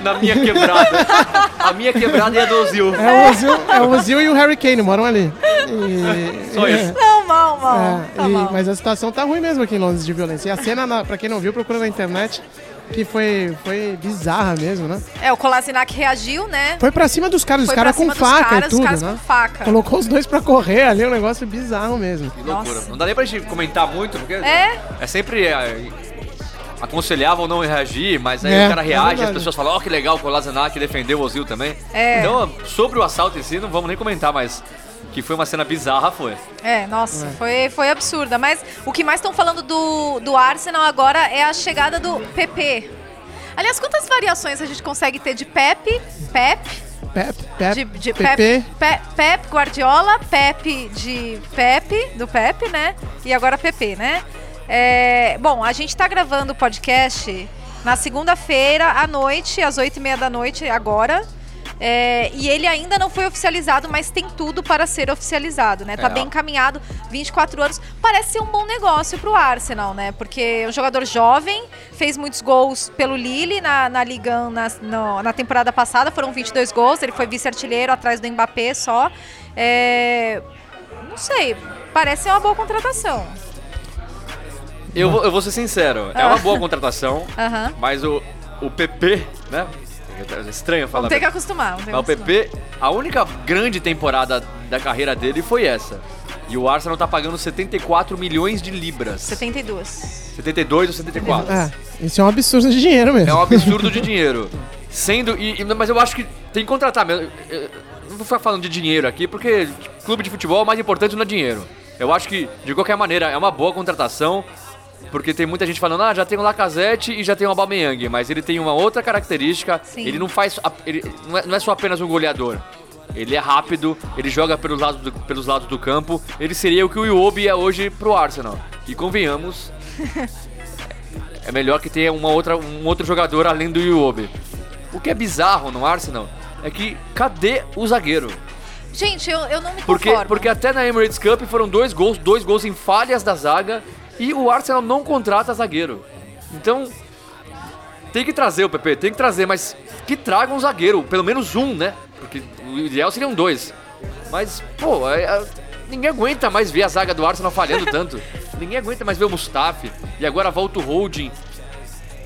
Na minha quebrada. A minha quebrada é a do Ozil. É o Ozil, é o Ozil e o Harry Kane moram ali. E- Só isso. Não, mal, mal. É, tá e- mal. mas a situação tá ruim mesmo aqui em Londres de violência. E a cena, na, pra quem não viu, procura na internet. que foi, foi bizarra mesmo, né? É, o Kolasinac reagiu, né? Foi pra cima dos caras, os caras com faca caras, e os tudo, caras né? com faca. Colocou os dois pra correr ali, um negócio bizarro mesmo. Que loucura. Não dá nem pra gente comentar muito, porque É. é sempre é, aconselhável não reagir, mas aí É, o cara é reage e as pessoas falam, ó, que legal o Kolasinac defendeu o Ozil também. É. Então, sobre o assalto em si, não vamos nem comentar, mas que foi uma cena bizarra, foi. É, nossa, Foi, foi absurda. Mas o que mais estão falando do, do Arsenal agora é a chegada do PP. Aliás, quantas variações a gente consegue ter de Pepe, Pep, Pep, Pep, de, de PP. Pep, Pe- Pep Guardiola, Pepe de Pepe, do Pepe, né? E agora PP, né? É, bom, a gente tá gravando o podcast na segunda-feira à noite, às oito e meia da noite, agora. É, e ele ainda não foi oficializado, mas tem tudo para ser oficializado, né? Tá É. bem encaminhado, 24 anos. Parece ser um bom negócio pro Arsenal, né? Porque é um jogador jovem, fez muitos gols pelo Lille na, na Liga 1 na, no- na temporada passada, foram 22 gols, ele foi vice-artilheiro atrás do Mbappé só. É, não sei, parece ser uma boa contratação. Eu vou, eu vou ser sincero, é uma boa contratação, Aham. mas o, o PP, né? É estranho falar. Vamos ter que acostumar. Vamos ter que Mas o acostumar. PP, a única grande temporada da carreira dele foi essa. E o Arsenal tá pagando 74 milhões de libras. 72. 72 ou 74. É, isso é um absurdo de dinheiro mesmo. É um absurdo de dinheiro. Sendo. E, e- mas eu acho que tem que contratar mesmo. Eu- eu Não vou ficar falando de dinheiro aqui, porque clube de futebol o mais importante não é dinheiro. Eu acho que, de qualquer maneira, é uma boa contratação. Porque tem muita gente falando, ah, já tem o Lacazette e já tem o Aubameyang, mas ele tem uma outra característica, Sim. ele não faz, ele não é, não é só apenas um goleador. Ele é rápido, ele joga pelos lados do, pelos lados do campo, ele seria o que o Iwobi é hoje pro Arsenal. E convenhamos, é melhor que tenha uma outra, um outro jogador além do Iwobi. O que é bizarro no Arsenal é que cadê o zagueiro? Gente, eu, eu não me Porque, conformo. porque até na Emirates Cup foram dois gols, dois gols em falhas da zaga e o Arsenal não contrata zagueiro. Então, tem que trazer o PP, tem que trazer, mas que traga um zagueiro, pelo menos um, né? Porque o ideal seriam dois. Mas, pô, é- é- ninguém aguenta mais ver a zaga do Arsenal falhando tanto. ninguém aguenta mais ver o Mustafi. E agora volta o Holding.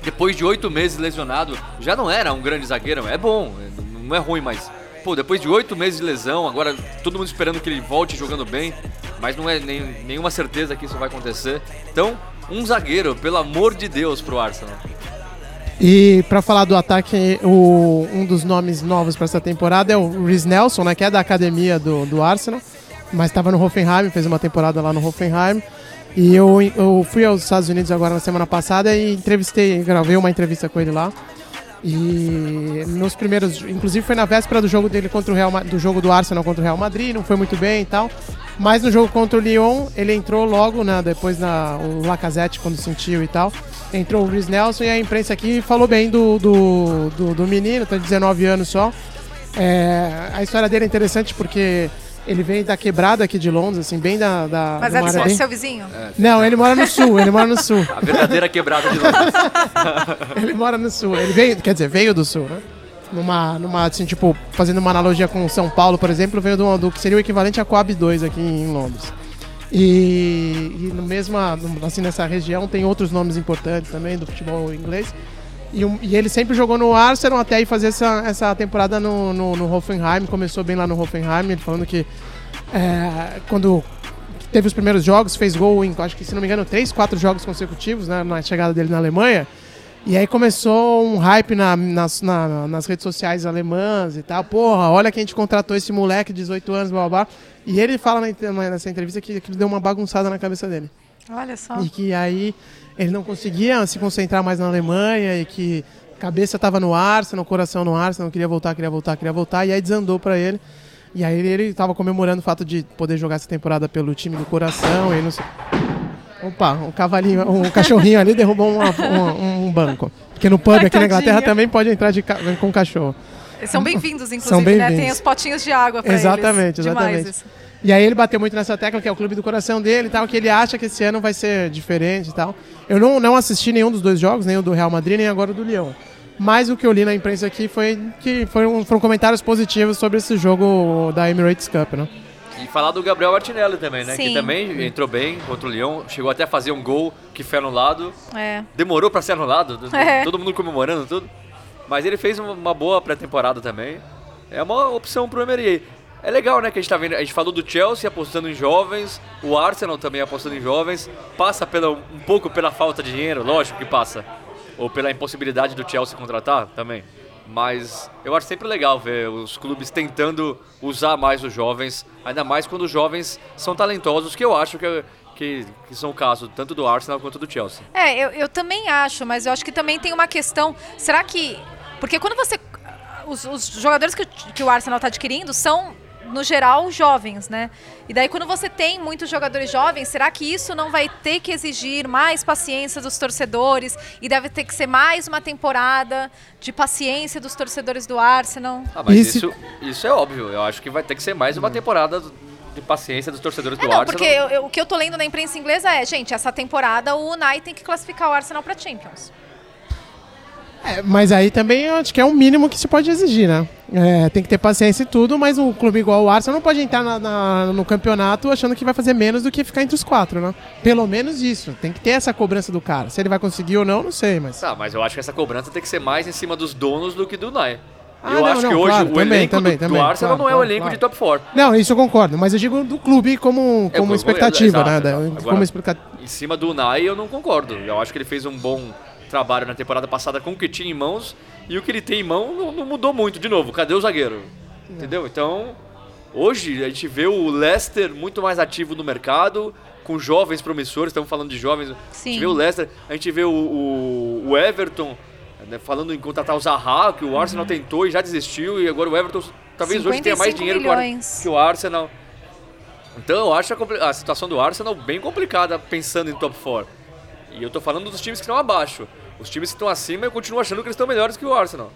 Depois de oito meses lesionado, já não era um grande zagueiro. É bom, é- não é ruim, mas. Pô, depois de oito meses de lesão, agora todo mundo esperando que ele volte jogando bem, mas não é nem- nenhuma certeza que isso vai acontecer. Então, um zagueiro, pelo amor de Deus, pro Arsenal. E pra falar do ataque, o- um dos nomes novos pra essa temporada é o Rhys Nelson, né, que é da academia do, do Arsenal, mas estava no Hoffenheim, fez uma temporada lá no Hoffenheim. E eu, eu fui aos Estados Unidos agora na semana passada e entrevistei, gravei uma entrevista com ele lá. E nos primeiros, inclusive foi na véspera do jogo dele contra o Real, do jogo do Arsenal contra o Real Madrid, não foi muito bem e tal. Mas no jogo contra o Lyon, ele entrou logo, né, depois na o Lacazette quando sentiu e tal. Entrou o Rhys Nelson e a imprensa aqui falou bem do, do, do, do menino, tem 19 anos só. É, a história dele é interessante porque ele vem da quebrada aqui de Londres, assim, bem da. da Mas é bem- seu vizinho? Não, ele mora no sul, ele mora no sul. A verdadeira quebrada de Londres. Ele mora no sul. Ele veio, quer dizer, veio do sul, né? Numa, numa, assim, tipo, fazendo uma analogia com São Paulo, por exemplo, veio do, do que seria o equivalente a Coab 2 aqui em Londres. E, e no mesma, assim, nessa região tem outros nomes importantes também do futebol inglês. E, um- e ele sempre jogou no Arsenal até aí fazer essa, essa temporada no, no, no Hoffenheim. Começou bem lá no Hoffenheim, ele falando que é, quando teve os primeiros jogos, fez gol em, acho que se não me engano, três, quatro jogos consecutivos né, na chegada dele na Alemanha. E aí começou um hype na- nas, na- nas redes sociais alemãs e tal. Porra, olha que a gente contratou esse moleque de 18 anos, blá blá blá. E ele fala na nessa entrevista que aquilo deu uma bagunçada na cabeça dele. Olha só. E que aí ele não conseguia se concentrar mais na Alemanha e que a cabeça estava no Arsenal, o coração no Arsenal, queria voltar, queria voltar, queria voltar. E aí desandou pra ele. E aí ele estava comemorando o fato de poder jogar essa temporada pelo time do coração. E não sei... Opa, um cavalinho, um cachorrinho ali derrubou uma- uma- um banco. Porque no pub aqui na Inglaterra também pode entrar de ca- com cachorro. Eles são bem-vindos, inclusive, São né? Tem os potinhos de água pra Exatamente, eles. Exatamente. E aí ele bateu muito nessa tecla, que é o clube do coração dele e tal, que ele acha que esse ano vai ser diferente e tal. Eu não, não assisti nenhum dos dois jogos, nem o do Real Madrid, nem agora o do Lyon. Mas o que eu li na imprensa aqui foi que foram, foram comentários positivos sobre esse jogo da Emirates Cup, né? E falar do Gabriel Martinelli também, né? Sim. Que também entrou bem contra o Lyon, chegou até a fazer um gol que foi anulado. É. Demorou pra ser anulado, É. todo mundo comemorando tudo. Mas ele fez uma- uma boa pré-temporada também. É uma opção pro Emery. É legal, né, que a gente tá vendo, a gente falou do Chelsea apostando em jovens, o Arsenal também apostando em jovens, passa pela, um pouco pela falta de dinheiro, lógico que passa. Ou pela impossibilidade do Chelsea contratar também. Mas eu acho sempre legal ver os clubes tentando usar mais os jovens, ainda mais quando os jovens são talentosos, que eu acho que, que, que são o caso tanto do Arsenal quanto do Chelsea. É, eu, eu também acho, mas eu acho que também tem uma questão. Será que. Porque quando você. Os, os jogadores que, que o Arsenal está adquirindo são, no geral, jovens, né? E daí, quando você tem muitos jogadores jovens, será que isso não vai ter que exigir mais paciência dos torcedores? E deve ter que ser mais uma temporada de paciência dos torcedores do Arsenal? Ah, mas isso, isso é óbvio. Eu acho que vai ter que ser mais uma temporada de paciência dos torcedores do É, não, Arsenal. porque eu- eu- o que eu tô lendo na imprensa inglesa é, gente, essa temporada o Unai tem que classificar o Arsenal para Champions. É, mas aí também eu acho que é o mínimo que se pode exigir, né? É, tem que ter paciência e tudo, mas um clube igual o Arsenal não pode entrar na- na- no campeonato achando que vai fazer menos do que ficar entre os quatro, né? Pelo menos isso. Tem que ter essa cobrança do cara. Se ele vai conseguir ou não, não sei, mas. Tá, mas eu acho que essa cobrança tem que ser mais em cima dos donos do que do Nai. Ah, eu não, acho não, que hoje claro, o também, elenco também, do, também, do Arsenal claro, não é o claro, elenco de top 4. Não, isso eu concordo, mas eu digo do clube como, É, como eu- expectativa, exato, né? exato. Agora, Como explica... Em cima do Unai eu não concordo. Eu acho que ele fez um bom trabalho na temporada passada com o que tinha em mãos e o que ele tem em mão não, não mudou muito. De novo, cadê o zagueiro? Entendeu? Então, hoje a gente vê o Leicester muito mais ativo no mercado, com jovens promissores, estamos falando de jovens. A Sim. gente vê o Leicester, a gente vê o, o- o Everton né, falando em contratar o Zaha, que o Arsenal tentou e já desistiu, e agora o Everton talvez hoje tenha mais 55 dinheiro que o Ar- milhões. que o Arsenal. Então eu acho a, a situação do Arsenal bem complicada pensando em top 4. E eu tô falando dos times que estão abaixo. Os times que estão acima eu continuo achando que eles estão melhores que o Arsenal.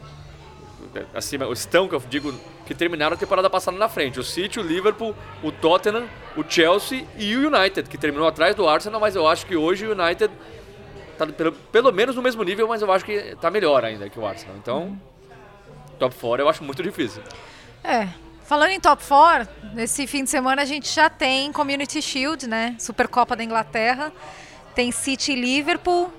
Acima, estão, que eu digo, que terminaram a temporada passada na frente. O City, o Liverpool, o Tottenham, o Chelsea e o United, que terminou atrás do Arsenal, mas eu acho que hoje o United tá pelo, pelo menos no mesmo nível, mas eu acho que tá melhor ainda que o Arsenal. Então, top 4 eu acho muito difícil. É. Falando em top 4, nesse fim de semana a gente já tem Community Shield, né? Supercopa da Inglaterra. Tem City e Liverpool.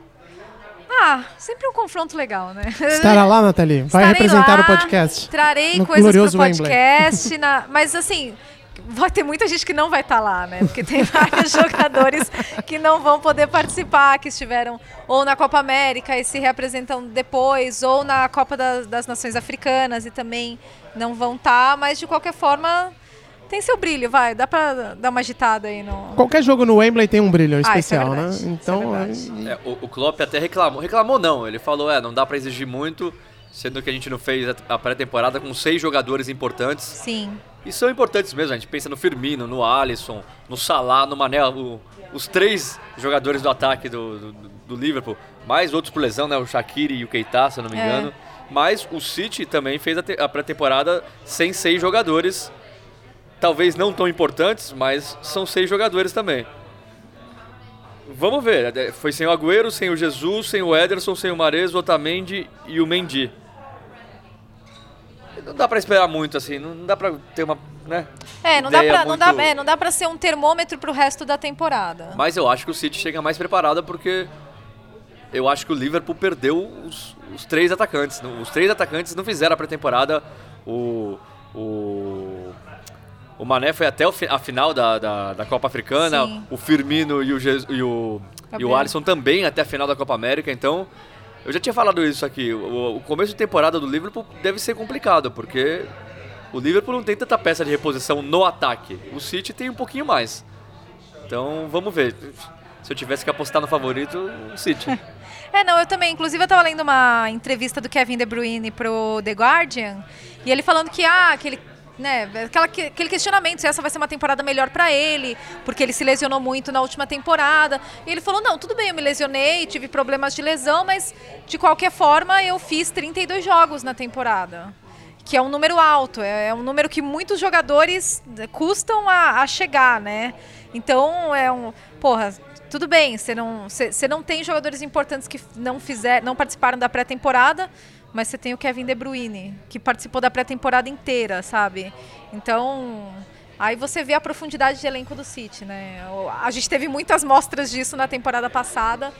Ah, sempre um confronto legal, né? Estará lá, Nathalie? Vai Estarei representar lá, o podcast. Trarei coisas glorioso Wembley. podcast. na- mas assim, vai ter muita gente que não vai estar lá, né? Porque tem vários jogadores que não vão poder participar, que estiveram ou na Copa América e se reapresentam depois, ou na Copa das, das Nações Africanas e também não vão estar, mas de qualquer forma tem seu brilho, vai. Dá pra dar uma agitada aí no. Qualquer jogo no Wembley tem um brilho Ah, isso é especial, verdade, né? isso é Então, verdade. É, o, o Klopp até reclamou. Reclamou não, ele falou, é, não dá pra exigir muito, sendo que a gente não fez a- pré-temporada com seis jogadores importantes. Sim. E são importantes mesmo, a gente pensa no Firmino, no Alisson, no Salah, no Mané, o- os três jogadores do ataque do, do, do Liverpool, mais outros por lesão, né, o Shaqiri e o Keita, se eu não me É. engano. Mas o City também fez a, a pré-temporada sem seis jogadores, talvez não tão importantes, mas são seis jogadores também. Vamos ver, é, foi sem o Agüero, sem o Jesus, sem o Ederson, sem o Mares, o Otamendi e o Mendy. Não dá pra esperar muito assim, não dá pra ter uma, né? É, não dá, pra, não, dá, muito- é, não dá pra ser um termômetro pro resto da temporada. Mas eu acho que o City chega mais preparado porque eu acho que o Liverpool perdeu os, os três atacantes. Os três atacantes não fizeram a pré-temporada. O, o, o Mané foi até a final da, da, da Copa Africana. Sim. O Firmino e o, Jesus, e, o, e o Alisson também até a final da Copa América. Então, eu já tinha falado isso aqui. O, o começo de temporada do Liverpool deve ser complicado porque o Liverpool não tem tanta peça de reposição no ataque. O City tem um pouquinho mais. Então, vamos ver. Se eu tivesse que apostar no favorito, o City. É, não, eu também. Inclusive, eu tava lendo uma entrevista do Kevin De Bruyne pro The Guardian, e ele falando que, ah, aquele, né, aquela, aquele questionamento se essa vai ser uma temporada melhor pra ele, porque ele se lesionou muito na última temporada. E ele falou, não, tudo bem, eu me lesionei, tive problemas de lesão, mas de qualquer forma eu fiz 32 jogos na temporada. Que é um número alto, é, é um número que muitos jogadores eh, custam a, a chegar, né? Então, é um. Porra, tudo bem, você não, você não tem jogadores importantes que não, fizer, não participaram da pré-temporada, mas você tem o Kevin De Bruyne, que participou da pré-temporada inteira, sabe? Então, Aí você vê a profundidade de elenco do City, né? A gente teve muitas mostras disso na temporada passada,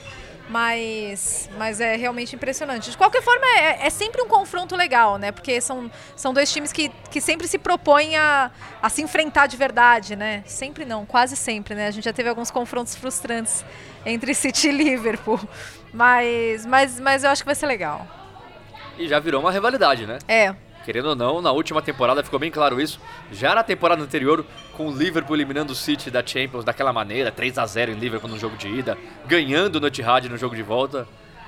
mas, mas é realmente impressionante. De qualquer forma, é, é sempre um confronto legal, né? Porque são, são dois times que, que sempre se propõem a, a se enfrentar de verdade, né? Sempre não, quase sempre, né? A gente já teve alguns confrontos frustrantes entre City e Liverpool. Mas, mas, mas eu acho que vai ser legal. E já virou uma rivalidade, né? É. Querendo ou não, na última temporada ficou bem claro isso. Já na temporada anterior, com o Liverpool eliminando o City da Champions daquela maneira, 3 a 0 em Liverpool no jogo de ida, ganhando no Etihad no jogo de volta.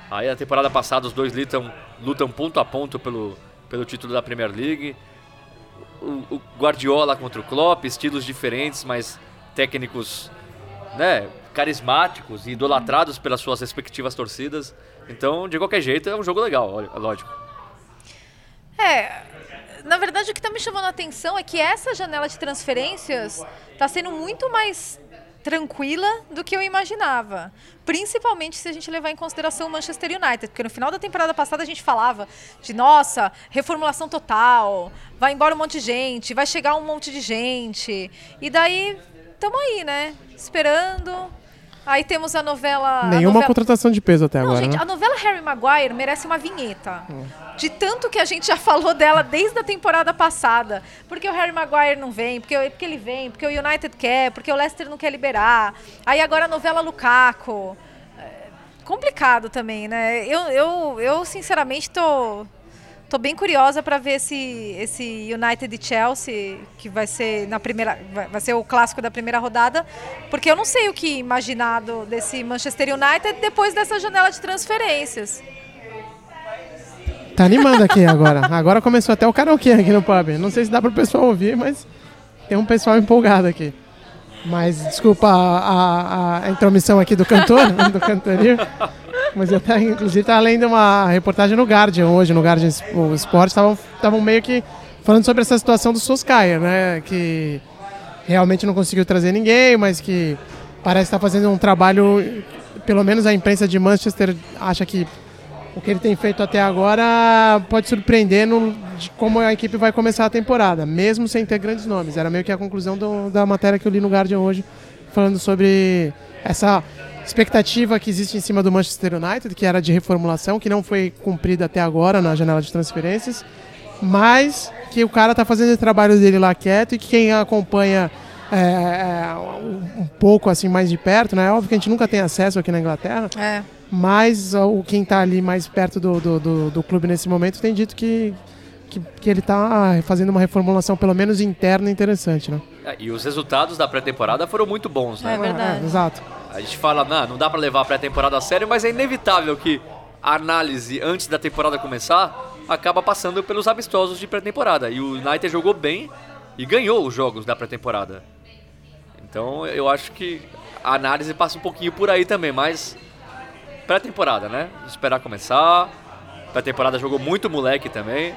Aí na temporada passada os dois lutam, lutam ponto a ponto pelo, pelo título da Premier League. O, o Guardiola contra o Klopp, estilos diferentes, mas técnicos, né, carismáticos e idolatrados pelas suas respectivas torcidas. Então, de qualquer jeito, é um jogo legal, lógico. É, na verdade o que está me chamando a atenção é que essa janela de transferências está sendo muito mais tranquila do que eu imaginava. Principalmente se a gente levar em consideração o Manchester United, porque no final da temporada passada a gente falava de nossa, reformulação total, vai embora um monte de gente, vai chegar um monte de gente. E daí estamos aí, né? Esperando. Aí temos a novela. a Nenhuma novela- contratação de peso até não, agora, gente, né? a novela Harry Maguire merece uma vinheta. De tanto que a gente já falou dela desde a temporada passada. Porque o Harry Maguire não vem, porque, porque ele vem, porque o United quer, porque o Leicester não quer liberar. Aí agora a novela Lukaku. É complicado também, né? Eu, eu, eu sinceramente, tô, tô bem curiosa para ver esse, esse United e Chelsea, que vai ser na primeira. Vai, ser o clássico da primeira rodada. Porque eu não sei o que imaginar do- desse Manchester United depois dessa janela de transferências. Tá animando aqui agora. Agora começou até o karaokê aqui no pub. Não sei se dá pro pessoal ouvir, mas tem um pessoal empolgado aqui. Mas desculpa a, a- a intromissão aqui do cantor, do cantorio. Mas eu até, inclusive, estava lendo uma reportagem no Guardian hoje, no Guardian o estavam meio que falando sobre essa situação do Soskaya, né? Que realmente não conseguiu trazer ninguém, mas que parece estar fazendo um trabalho, pelo menos a imprensa de Manchester acha que o que ele tem feito até agora pode surpreender no, de como a equipe vai começar a temporada, mesmo sem ter grandes nomes. Era meio que a conclusão do- da matéria que eu li no Guardian hoje, falando sobre essa expectativa que existe em cima do Manchester United, que era de reformulação, que não foi cumprida até agora na janela de transferências, mas que o cara tá fazendo o trabalho dele lá quieto e que quem acompanha é, é, um um pouco assim mais de perto, né? É óbvio que a gente nunca tem acesso aqui na Inglaterra, É. mas o quem tá ali mais perto do, do, do, do clube nesse momento tem dito que, que, que ele tá fazendo uma reformulação, pelo menos interna, interessante, né? É, E os resultados da pré-temporada foram muito bons, né? É, exato. A gente fala, não, não dá pra levar a pré-temporada a sério, mas é inevitável que a análise antes da temporada começar acaba passando pelos amistosos de pré-temporada. E o United jogou bem e ganhou os jogos da pré-temporada. Então eu acho que a análise passa um pouquinho por aí também, mas pré-temporada, né? Esperar começar. Pré-temporada jogou muito moleque também.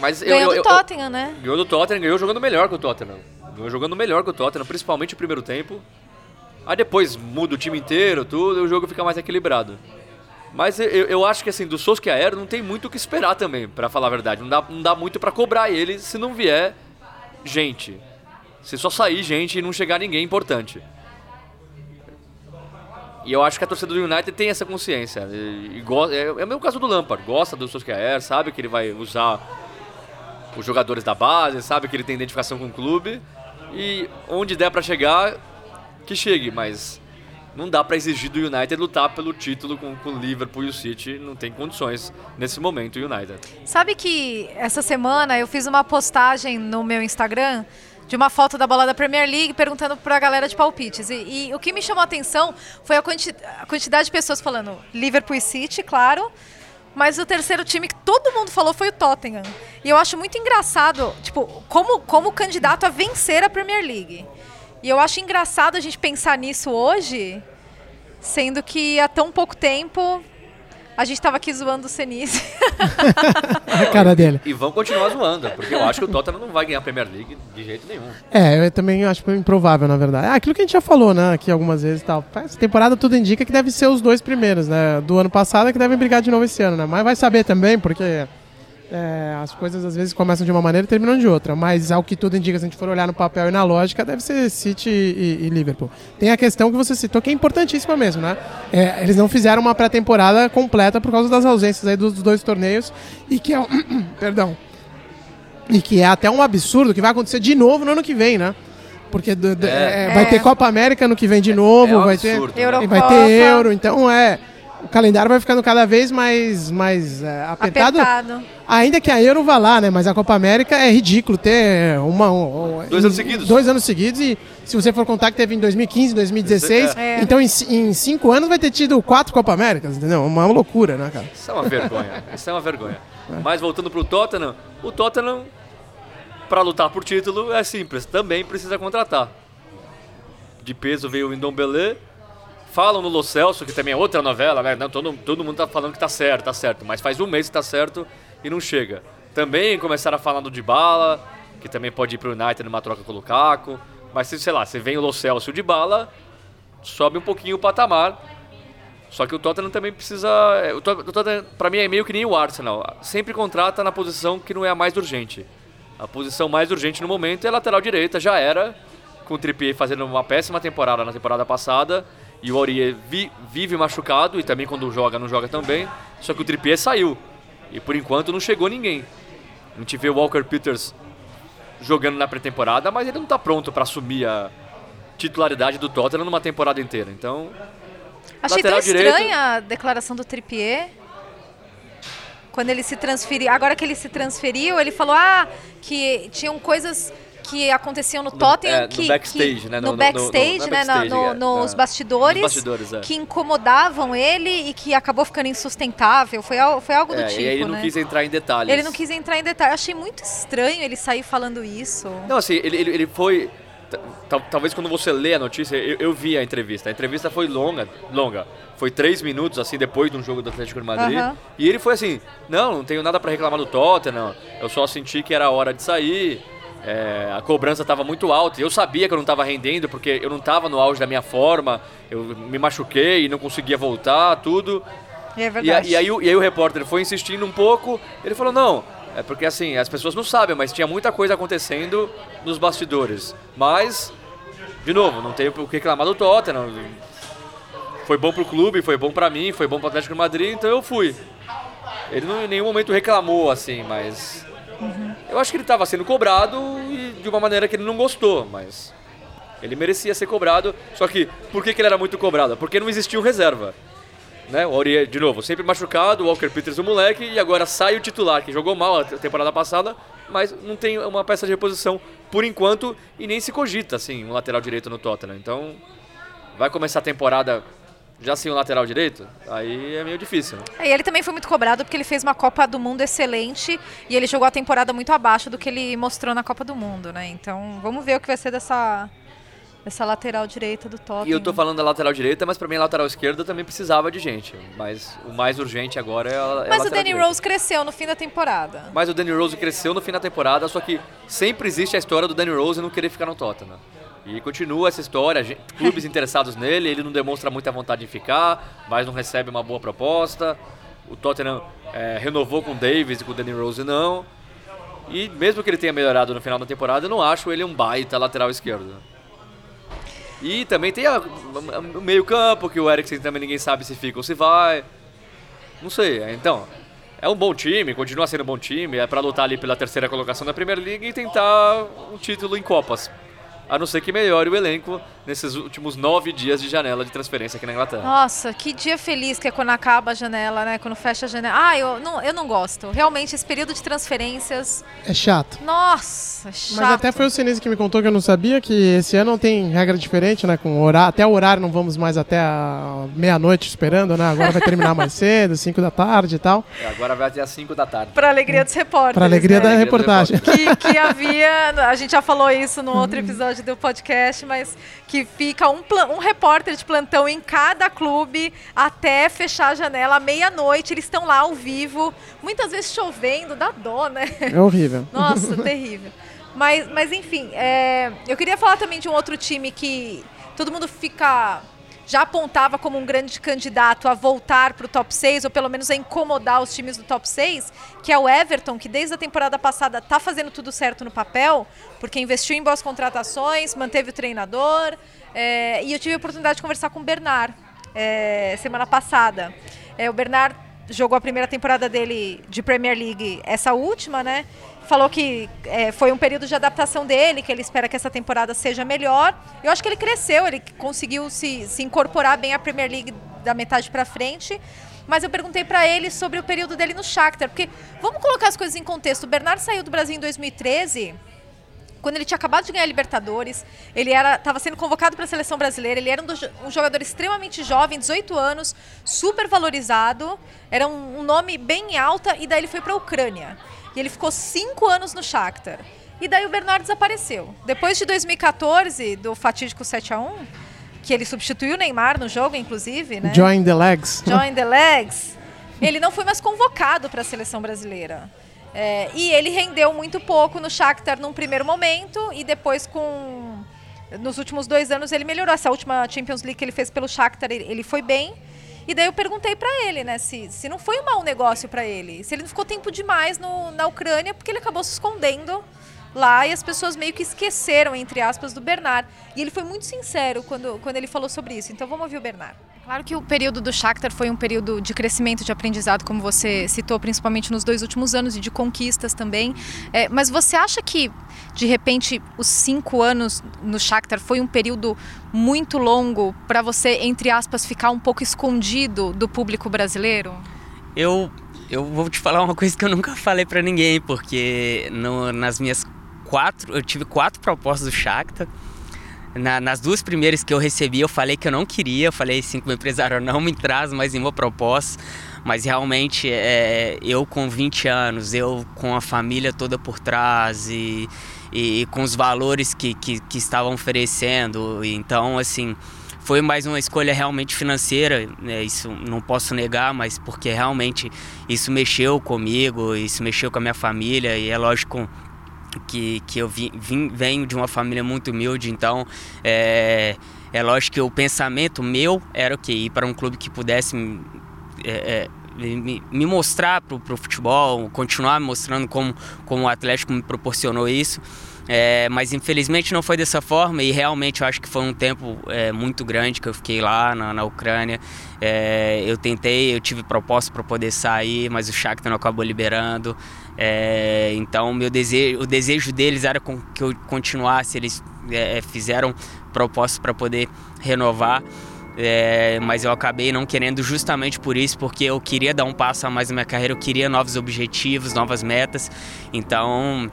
Mas eu- Ganhou eu- do eu- Tottenham, né? Ganhou do Tottenham, ganhou jogando melhor que o Tottenham. Ganhou jogando melhor que o Tottenham, principalmente o primeiro tempo. Aí depois muda o time inteiro, tudo, e o jogo fica mais equilibrado. Mas eu, eu acho que assim, do Solskjaer não tem muito o que esperar também, pra falar a verdade. Não dá, não dá muito pra cobrar ele se não vier gente. Se só sair gente e não chegar ninguém importante. E eu acho que a torcida do United tem essa consciência. E, e go- é, é o mesmo caso do Lampard. Gosta do Solskjaer, sabe que ele vai usar os jogadores da base, sabe que ele tem identificação com o clube. E onde der pra chegar, que chegue. Mas não dá pra exigir do United lutar pelo título com, com o Liverpool e o City. Não tem condições nesse momento, o United. Sabe que essa semana eu fiz uma postagem no meu Instagram de uma foto da bola da Premier League perguntando pra galera de palpites. E, e o que me chamou a atenção foi a, quanti- a quantidade de pessoas falando Liverpool e City, claro. Mas o terceiro time que todo mundo falou foi o Tottenham. E eu acho muito engraçado, tipo, como, como candidato a vencer a Premier League. E eu acho engraçado a gente pensar nisso hoje, sendo que há tão pouco tempo a gente tava aqui zoando o Senise. A cara dele. E vão continuar zoando, porque eu acho que o Tottenham não vai ganhar a Premier League de jeito nenhum. É, eu também acho improvável, na verdade. É aquilo que a gente já falou, né, aqui algumas vezes e tal. Essa temporada tudo indica que deve ser os dois primeiros, né? Do ano passado é que devem brigar de novo esse ano, né? Mas vai saber também, porque É, as coisas às vezes começam de uma maneira e terminam de outra, mas ao que tudo indica, se a gente for olhar no papel e na lógica, deve ser City e, e Liverpool. Tem a questão que você citou que é importantíssima mesmo, né? É, eles não fizeram uma pré-temporada completa por causa das ausências aí dos, dos dois torneios e que é um, perdão e que é até um absurdo que vai acontecer de novo no ano que vem, né? Porque do- do- É. é, vai ter Copa América no que vem de novo, É um vai ter absurdo, né? e vai ter Euro, então é o calendário vai ficando cada vez mais mais é, apertado. Apertado. Ainda que a Euro vá lá, né? Mas a Copa América é ridículo ter uma. um- Dois anos seguidos. Dois anos seguidos e se você for contar que teve em 2015, 2016, É. então em, em cinco anos vai ter tido quatro Copa Américas, entendeu? Uma loucura, né, cara? Isso é uma vergonha. Isso é uma vergonha. Mas voltando pro Tottenham, o Tottenham, pra lutar por título, é simples. Também precisa contratar. De peso veio o Indombele. Falam no Lo Celso, que também é outra novela, né? Não, todo, todo mundo tá falando que tá certo, tá certo. Mas faz um mês que tá certo e não chega. Também começaram a falar do Dybala, que também pode ir pro United numa troca com o Lukaku. Mas, se, sei lá, se vem o Lo Celso e o Dybala, sobe um pouquinho o patamar. Só que o Tottenham também precisa. é, o Tottenham, pra mim, é meio que nem o Arsenal. Sempre contrata na posição que não é a mais urgente. A posição mais urgente no momento é a lateral direita, já era. Com o Trippier fazendo uma péssima temporada na temporada passada. E o Aurier vi- vive machucado e também quando joga, não joga tão bem. Só que o Trippier saiu. E por enquanto não chegou ninguém. A gente vê o Walker Peters jogando na pré-temporada, mas ele não tá pronto pra assumir a titularidade do Tottenham numa temporada inteira. Então, Achei tão direito. estranha a declaração do Trippier. Quando ele se transferiu. Agora que ele se transferiu, ele falou ah, que tinham coisas que aconteciam no Tottenham é, no que, backstage, que- né? no, No- no- no- backstage, no né, backstage, no- é, nos na- bastidores, nos bastidores, é. que incomodavam ele e que acabou ficando insustentável. Foi, foi algo do é, tipo, e aí ele não né? quis entrar em detalhes. Ele não quis entrar em detalhe. Achei muito estranho ele sair falando isso. Não, assim, ele, ele, ele foi. Talvez quando você lê a notícia, eu, eu vi a entrevista. A entrevista foi longa, longa. Foi três minutos, assim, depois de um jogo do Atlético de Madrid. Aham. E ele foi assim: não, não tenho nada pra reclamar do Tottenham. Eu só senti que era hora de sair. É, a cobrança estava muito alta. e Eu sabia que eu não estava rendendo porque eu não estava no auge da minha forma. Eu me machuquei e não conseguia voltar, tudo. É E, verdade. e aí, o- e aí o repórter foi insistindo um pouco, ele falou, não, é porque assim, as pessoas não sabem, mas tinha muita coisa acontecendo nos bastidores. Mas, de novo, não tenho o que reclamar do Tottenham. Foi bom pro clube, foi bom pra mim, foi bom pro Atlético de Madrid, então eu fui. Ele não, em nenhum momento reclamou, assim, mas... Eu acho que ele estava sendo cobrado e de uma maneira que ele não gostou, mas... Ele merecia ser cobrado, só que por que, que ele era muito cobrado? Porque não existia um reserva né? O Aurier, de novo, sempre machucado, o Walker Peters o moleque, e agora sai o titular, que jogou mal a temporada passada, mas não tem uma peça de reposição por enquanto e nem se cogita, assim, um lateral direito no Tottenham. Então, vai começar a temporada já sem o lateral direito? Aí é meio difícil, né? É, E ele também foi muito cobrado porque ele fez uma Copa do Mundo excelente e ele jogou a temporada muito abaixo do que ele mostrou na Copa do Mundo, né? Então, vamos ver o que vai ser dessa, dessa lateral direita do Tottenham. E eu tô falando da lateral direita, mas pra mim a lateral esquerda também precisava de gente. Mas o mais urgente agora é a, é a Mas o Danny direita. Rose cresceu no fim da temporada. Mas o Danny Rose cresceu no fim da temporada, só que sempre existe a história do Danny Rose não querer ficar no Tottenham. E continua essa história, clubes interessados nele, ele não demonstra muita vontade de ficar, mas não recebe uma boa proposta. O Tottenham é, renovou com o Davis e com o Danny Rose não. E mesmo que ele tenha melhorado no final da temporada, eu não acho ele um baita lateral esquerdo. E também tem a- o meio campo, que o Eriksen também ninguém sabe se fica ou se vai. Não sei, é, então. É um bom time, continua sendo um bom time, é pra lutar ali pela terceira colocação da Premier League e tentar um título em Copas. A não ser que melhore o elenco nesses últimos nove dias de janela de transferência aqui na Inglaterra. Nossa, que dia feliz que é quando acaba a janela, né? Quando fecha a janela. Ah, eu não, eu não gosto. Realmente, esse período de transferências. É chato. Nossa, chato. Mas até foi o Sinise que me contou que eu não sabia que esse ano não tem regra diferente, né? Com horário, até o horário não vamos mais até a meia-noite esperando, né? Agora vai terminar mais cedo, 5 da tarde e tal. É, agora vai até às 5 da tarde. Pra alegria dos repórteres. Pra alegria né? da reportagem. que, que havia. A gente já falou isso no outro episódio do podcast, mas que fica um, um repórter de plantão em cada clube até fechar a janela à meia-noite. Eles estão lá ao vivo, muitas vezes chovendo, dá dó, né? É horrível. Nossa, terrível. Mas, mas enfim, é, eu queria falar também de um outro time que todo mundo fica já apontava como um grande candidato a voltar para o top 6, ou pelo menos a incomodar os times do top 6, que é o Everton, que desde a temporada passada está fazendo tudo certo no papel, porque investiu em boas contratações, manteve o treinador. é, e eu tive a oportunidade de conversar com o Bernard é, semana passada. É, o Bernard jogou a primeira temporada dele de Premier League, essa última, né? Falou que é, foi um período de adaptação dele, que ele espera que essa temporada seja melhor. Eu acho que ele cresceu, ele conseguiu se, se incorporar bem à Premier League da metade para frente. Mas eu perguntei para ele sobre o período dele no Shakhtar, porque vamos colocar as coisas em contexto. O Bernard saiu do Brasil em 2013 quando ele tinha acabado de ganhar a Libertadores, ele estava sendo convocado para a seleção brasileira, ele era um, um jogador extremamente jovem, 18 anos, super valorizado, era um, um nome bem em alta, e daí ele foi para a Ucrânia. E ele ficou cinco anos no Shakhtar. E daí o Bernard desapareceu. Depois de 2014, do fatídico 7 a 1 que ele substituiu o Neymar no jogo, inclusive, né? Join the legs. Join the legs. Ele não foi mais convocado para a seleção brasileira. É, e ele rendeu muito pouco no Shakhtar num primeiro momento e depois com nos últimos dois anos ele melhorou. Essa última Champions League que ele fez pelo Shakhtar ele, ele foi bem. E daí eu perguntei para ele, né, se, se não foi um mau negócio para ele, se ele não ficou tempo demais no, na Ucrânia porque ele acabou se escondendo lá e as pessoas meio que esqueceram, entre aspas, do Bernard. E ele foi muito sincero quando, quando ele falou sobre isso. Então vamos ouvir o Bernard. Claro que o período do Shakhtar foi um período de crescimento, de aprendizado, como você citou, principalmente nos dois últimos anos, e de conquistas também. É, mas você acha que, de repente, os cinco anos no Shakhtar foi um período muito longo para você, entre aspas, ficar um pouco escondido do público brasileiro? Eu, eu vou te falar uma coisa que eu nunca falei pra ninguém, porque no- nas minhas quatro, eu tive quatro propostas do Shakhtar. Na- nas duas primeiras que eu recebi, eu falei que eu não queria. Eu falei assim com o empresário, não me traz mais nenhuma proposta. Mas realmente, é, eu com 20 anos, eu com a família toda por trás e, e, e com os valores que, que, que estavam oferecendo. Então, assim, foi mais uma escolha realmente financeira, né? isso não posso negar, mas porque realmente isso mexeu comigo, isso mexeu com a minha família e é lógico que, que eu vim, vim- venho de uma família muito humilde, então é, é lógico que o pensamento meu era o quê? Ir para um clube que pudesse é, é, me, me mostrar pro, pro futebol, continuar me mostrando como, como o Atlético me proporcionou isso. É, mas infelizmente não foi dessa forma e realmente eu acho que foi um tempo é, muito grande que eu fiquei lá na, na Ucrânia. É, eu tentei, eu tive proposta para poder sair, mas o Shakhtar não acabou liberando. É, então meu desejo, o desejo deles era que eu continuasse. Eles é, fizeram propostas para poder renovar. É, mas eu acabei não querendo justamente por isso, porque eu queria dar um passo a mais na minha carreira, eu queria novos objetivos, novas metas. Então,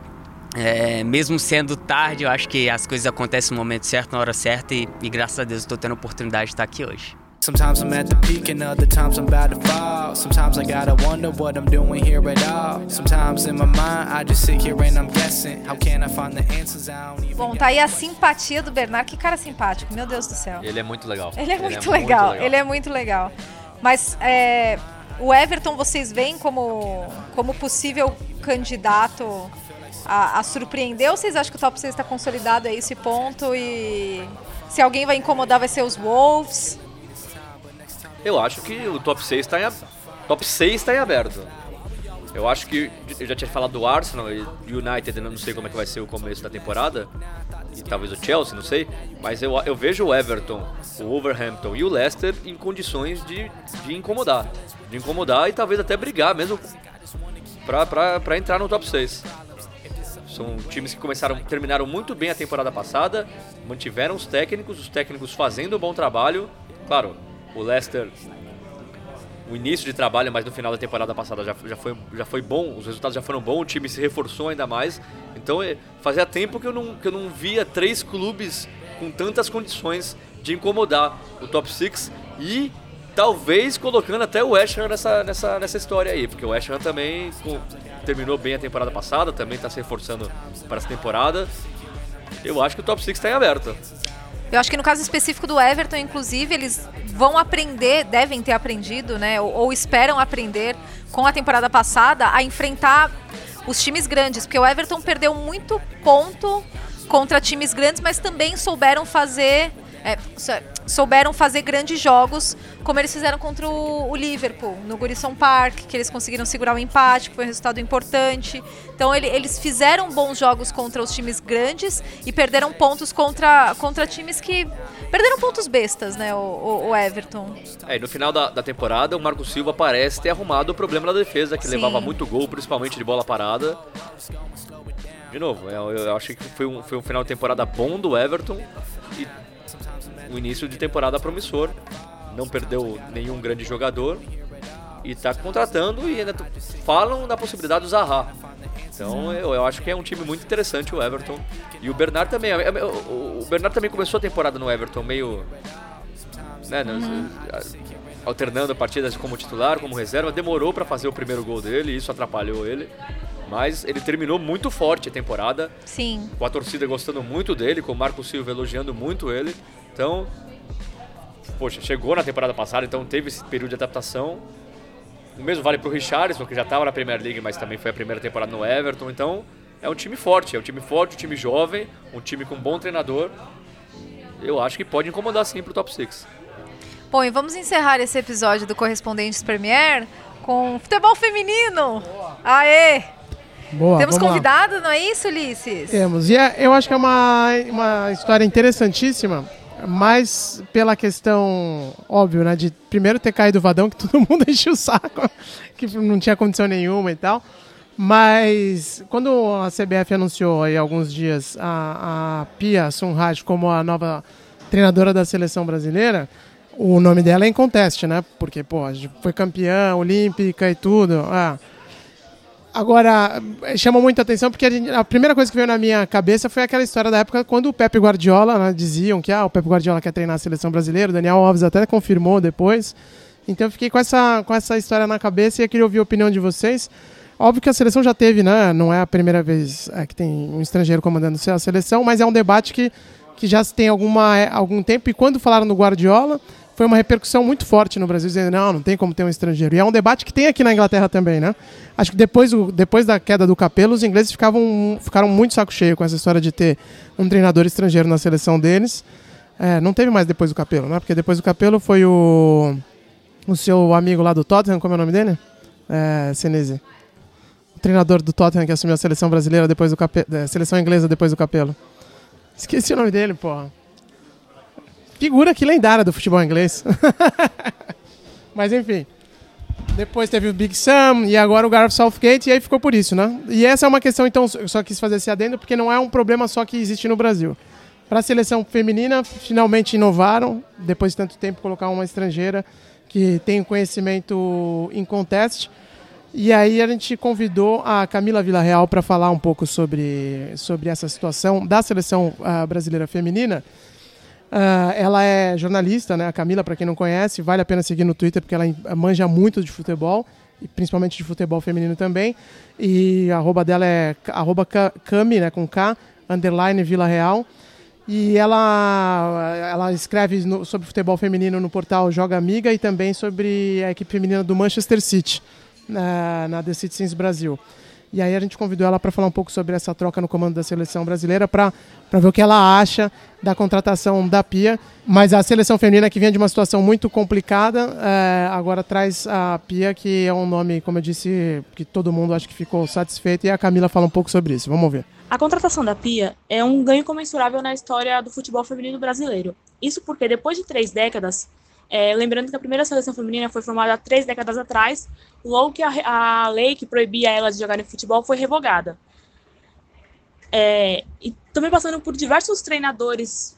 é, mesmo sendo tarde, eu acho que as coisas acontecem no momento certo, na hora certa, e, e graças a Deus eu estou tendo a oportunidade de estar aqui hoje. Sometimes I'm at the peak and other times I'm about to fall. Sometimes I gotta wonder what I'm doing here at all. Sometimes in my mind I just sit here and I'm guessing. How can I find the answers? I don't even Bom, tá aí a simpatia do Bernard. Que cara simpático, meu Deus do céu. Ele é muito legal. Ele é muito, legal, ele é muito legal. Mas é, o Everton vocês veem como, como possível candidato a, a surpreender ou vocês acham que o top 6 está consolidado a esse ponto e se alguém vai incomodar vai ser os Wolves? Eu acho que o top 6 está em, ab- top 6 tá em aberto. Eu acho que eu já tinha falado do Arsenal e United, não sei como é que vai ser o começo da temporada. E talvez o Chelsea, não sei. Mas eu, eu vejo o Everton, o Wolverhampton e o Leicester em condições de, de incomodar. De incomodar e talvez até brigar mesmo pra entrar no top 6. São times que começaram, terminaram muito bem a temporada passada, mantiveram os técnicos, os técnicos fazendo um bom trabalho. Claro, o Leicester, o início de trabalho, mas no final da temporada passada já, já, foi, já foi bom, os resultados já foram bons, o time se reforçou ainda mais. Então é, fazia tempo que eu, não, que eu não via três clubes com tantas condições de incomodar o top 6 e talvez colocando até o West Ham nessa, nessa, nessa história aí, porque o West Ham também com- terminou bem a temporada passada, também está se reforçando para essa temporada. Eu acho que o top 6 está em aberto. Eu acho que no caso específico do Everton, inclusive, eles vão aprender, devem ter aprendido, né? Ou, ou esperam aprender com a temporada passada a enfrentar os times grandes, porque o Everton perdeu muito ponto contra times grandes, mas também souberam fazer. é, souberam fazer grandes jogos, como eles fizeram contra o, Liverpool, no Goodison Park, que eles conseguiram segurar o empate, que foi um resultado importante. Então ele- eles fizeram bons jogos contra os times grandes e perderam pontos contra, contra times que. Perderam pontos bestas, né? O, o- o Everton. É, e no final da, da temporada, o Marco Silva parece ter arrumado o problema da defesa, que Sim. levava muito gol, principalmente de bola parada. De novo, eu, eu acho que foi um, foi um final de temporada bom do Everton e um início de temporada promissor. Não perdeu nenhum grande jogador e tá contratando e ainda falam da possibilidade do Zaha. Então eu, eu acho que é um time muito interessante o Everton. E o Bernard também. é- é- O Bernard também começou a temporada no Everton meio. Né, no- alternando partidas como titular, como reserva. Demorou para fazer o primeiro gol dele, isso atrapalhou ele. Mas ele terminou muito forte a temporada, Sim. com a torcida gostando muito dele, com o Marco Silva elogiando muito ele. Então, poxa, chegou na temporada passada, então teve esse período de adaptação. O mesmo vale pro Richarlison, que já estava na Premier League, mas também foi a primeira temporada no Everton. Então, é um time forte, é um time forte, um time jovem, um time com um bom treinador. Eu acho que pode incomodar sim pro top 6. Bom, e vamos encerrar esse episódio do Correspondentes Premier com futebol feminino. Aê! Boa, Temos vamos lá. convidado, não é isso, Ulisses? Temos. E é- eu acho que é uma, uma história interessantíssima, mais pela questão, óbvio, né? De primeiro ter caído o Vadão, que todo mundo encheu o saco, que não tinha condição nenhuma e tal. Mas quando a CBF anunciou aí há alguns dias a, a Pia Sunraj como a nova treinadora da seleção brasileira, o nome dela é em conteste, né? Porque, pô, foi campeã olímpica e tudo. Ah, Agora, chama muita atenção porque a, gente- a primeira coisa que veio na minha cabeça foi aquela história da época quando o Pepe Guardiola, né, diziam que ah, o Pepe Guardiola quer treinar a seleção brasileira, o Daniel Alves até confirmou depois. Então eu fiquei com essa, com essa história na cabeça e eu queria ouvir a opinião de vocês. Óbvio que a seleção já teve, né? Não é a primeira vez é, que tem um estrangeiro comandando a seleção, mas é um debate que, que já se tem alguma, é, algum tempo. E quando falaram do Guardiola, foi uma repercussão muito forte no Brasil, dizendo, não, não tem como ter um estrangeiro. E é um debate que tem aqui na Inglaterra também, né? Acho que depois, depois da queda do Capelo, os ingleses ficavam, ficaram muito saco cheio com essa história de ter um treinador estrangeiro na seleção deles. É, não teve mais depois do Capelo, né? Porque depois do Capelo foi o, o seu amigo lá do Tottenham, como é o nome dele? É. O treinador do Tottenham que assumiu a seleção brasileira depois do Capelo, seleção inglesa depois do Capelo. Esqueci o nome dele, porra. Figura que lendária do futebol inglês. Mas enfim. Depois teve o Big Sam e agora o Gareth Southgate, e aí ficou por isso, né? E essa é uma questão, então, eu só quis fazer esse adendo, porque não é um problema só que existe no Brasil. Para a seleção feminina, finalmente inovaram, depois de tanto tempo, colocar uma estrangeira que tem conhecimento em contest. E aí a gente convidou a Camila Villarreal para falar um pouco sobre, sobre essa situação da seleção ah, brasileira feminina. Ah, ela é jornalista, né? A Camila, para quem não conhece, vale a pena seguir no Twitter porque ela manja muito de futebol, e principalmente de futebol feminino também. E a arroba dela é arroba ca- Cami, né? Com K, underline Vila Real. E ela, ela escreve no- sobre futebol feminino no portal Joga Amiga e também sobre a equipe feminina do Manchester City, na, na The Citizens Brasil. E aí a gente convidou ela para falar um pouco sobre essa troca no comando da seleção brasileira, para ver o que ela acha da contratação da Pia. Mas a seleção feminina que vinha de uma situação muito complicada, eh, agora traz a Pia, que é um nome, como eu disse, que todo mundo acho que ficou satisfeito. E a Camila fala um pouco sobre isso. Vamos ver. A contratação da Pia é um ganho comensurável na história do futebol feminino brasileiro. Isso porque depois de três décadas, é, lembrando que a primeira seleção feminina foi formada há três décadas atrás, logo que a, a lei que proibia elas de jogarem futebol foi revogada. É, e também passando por diversos treinadores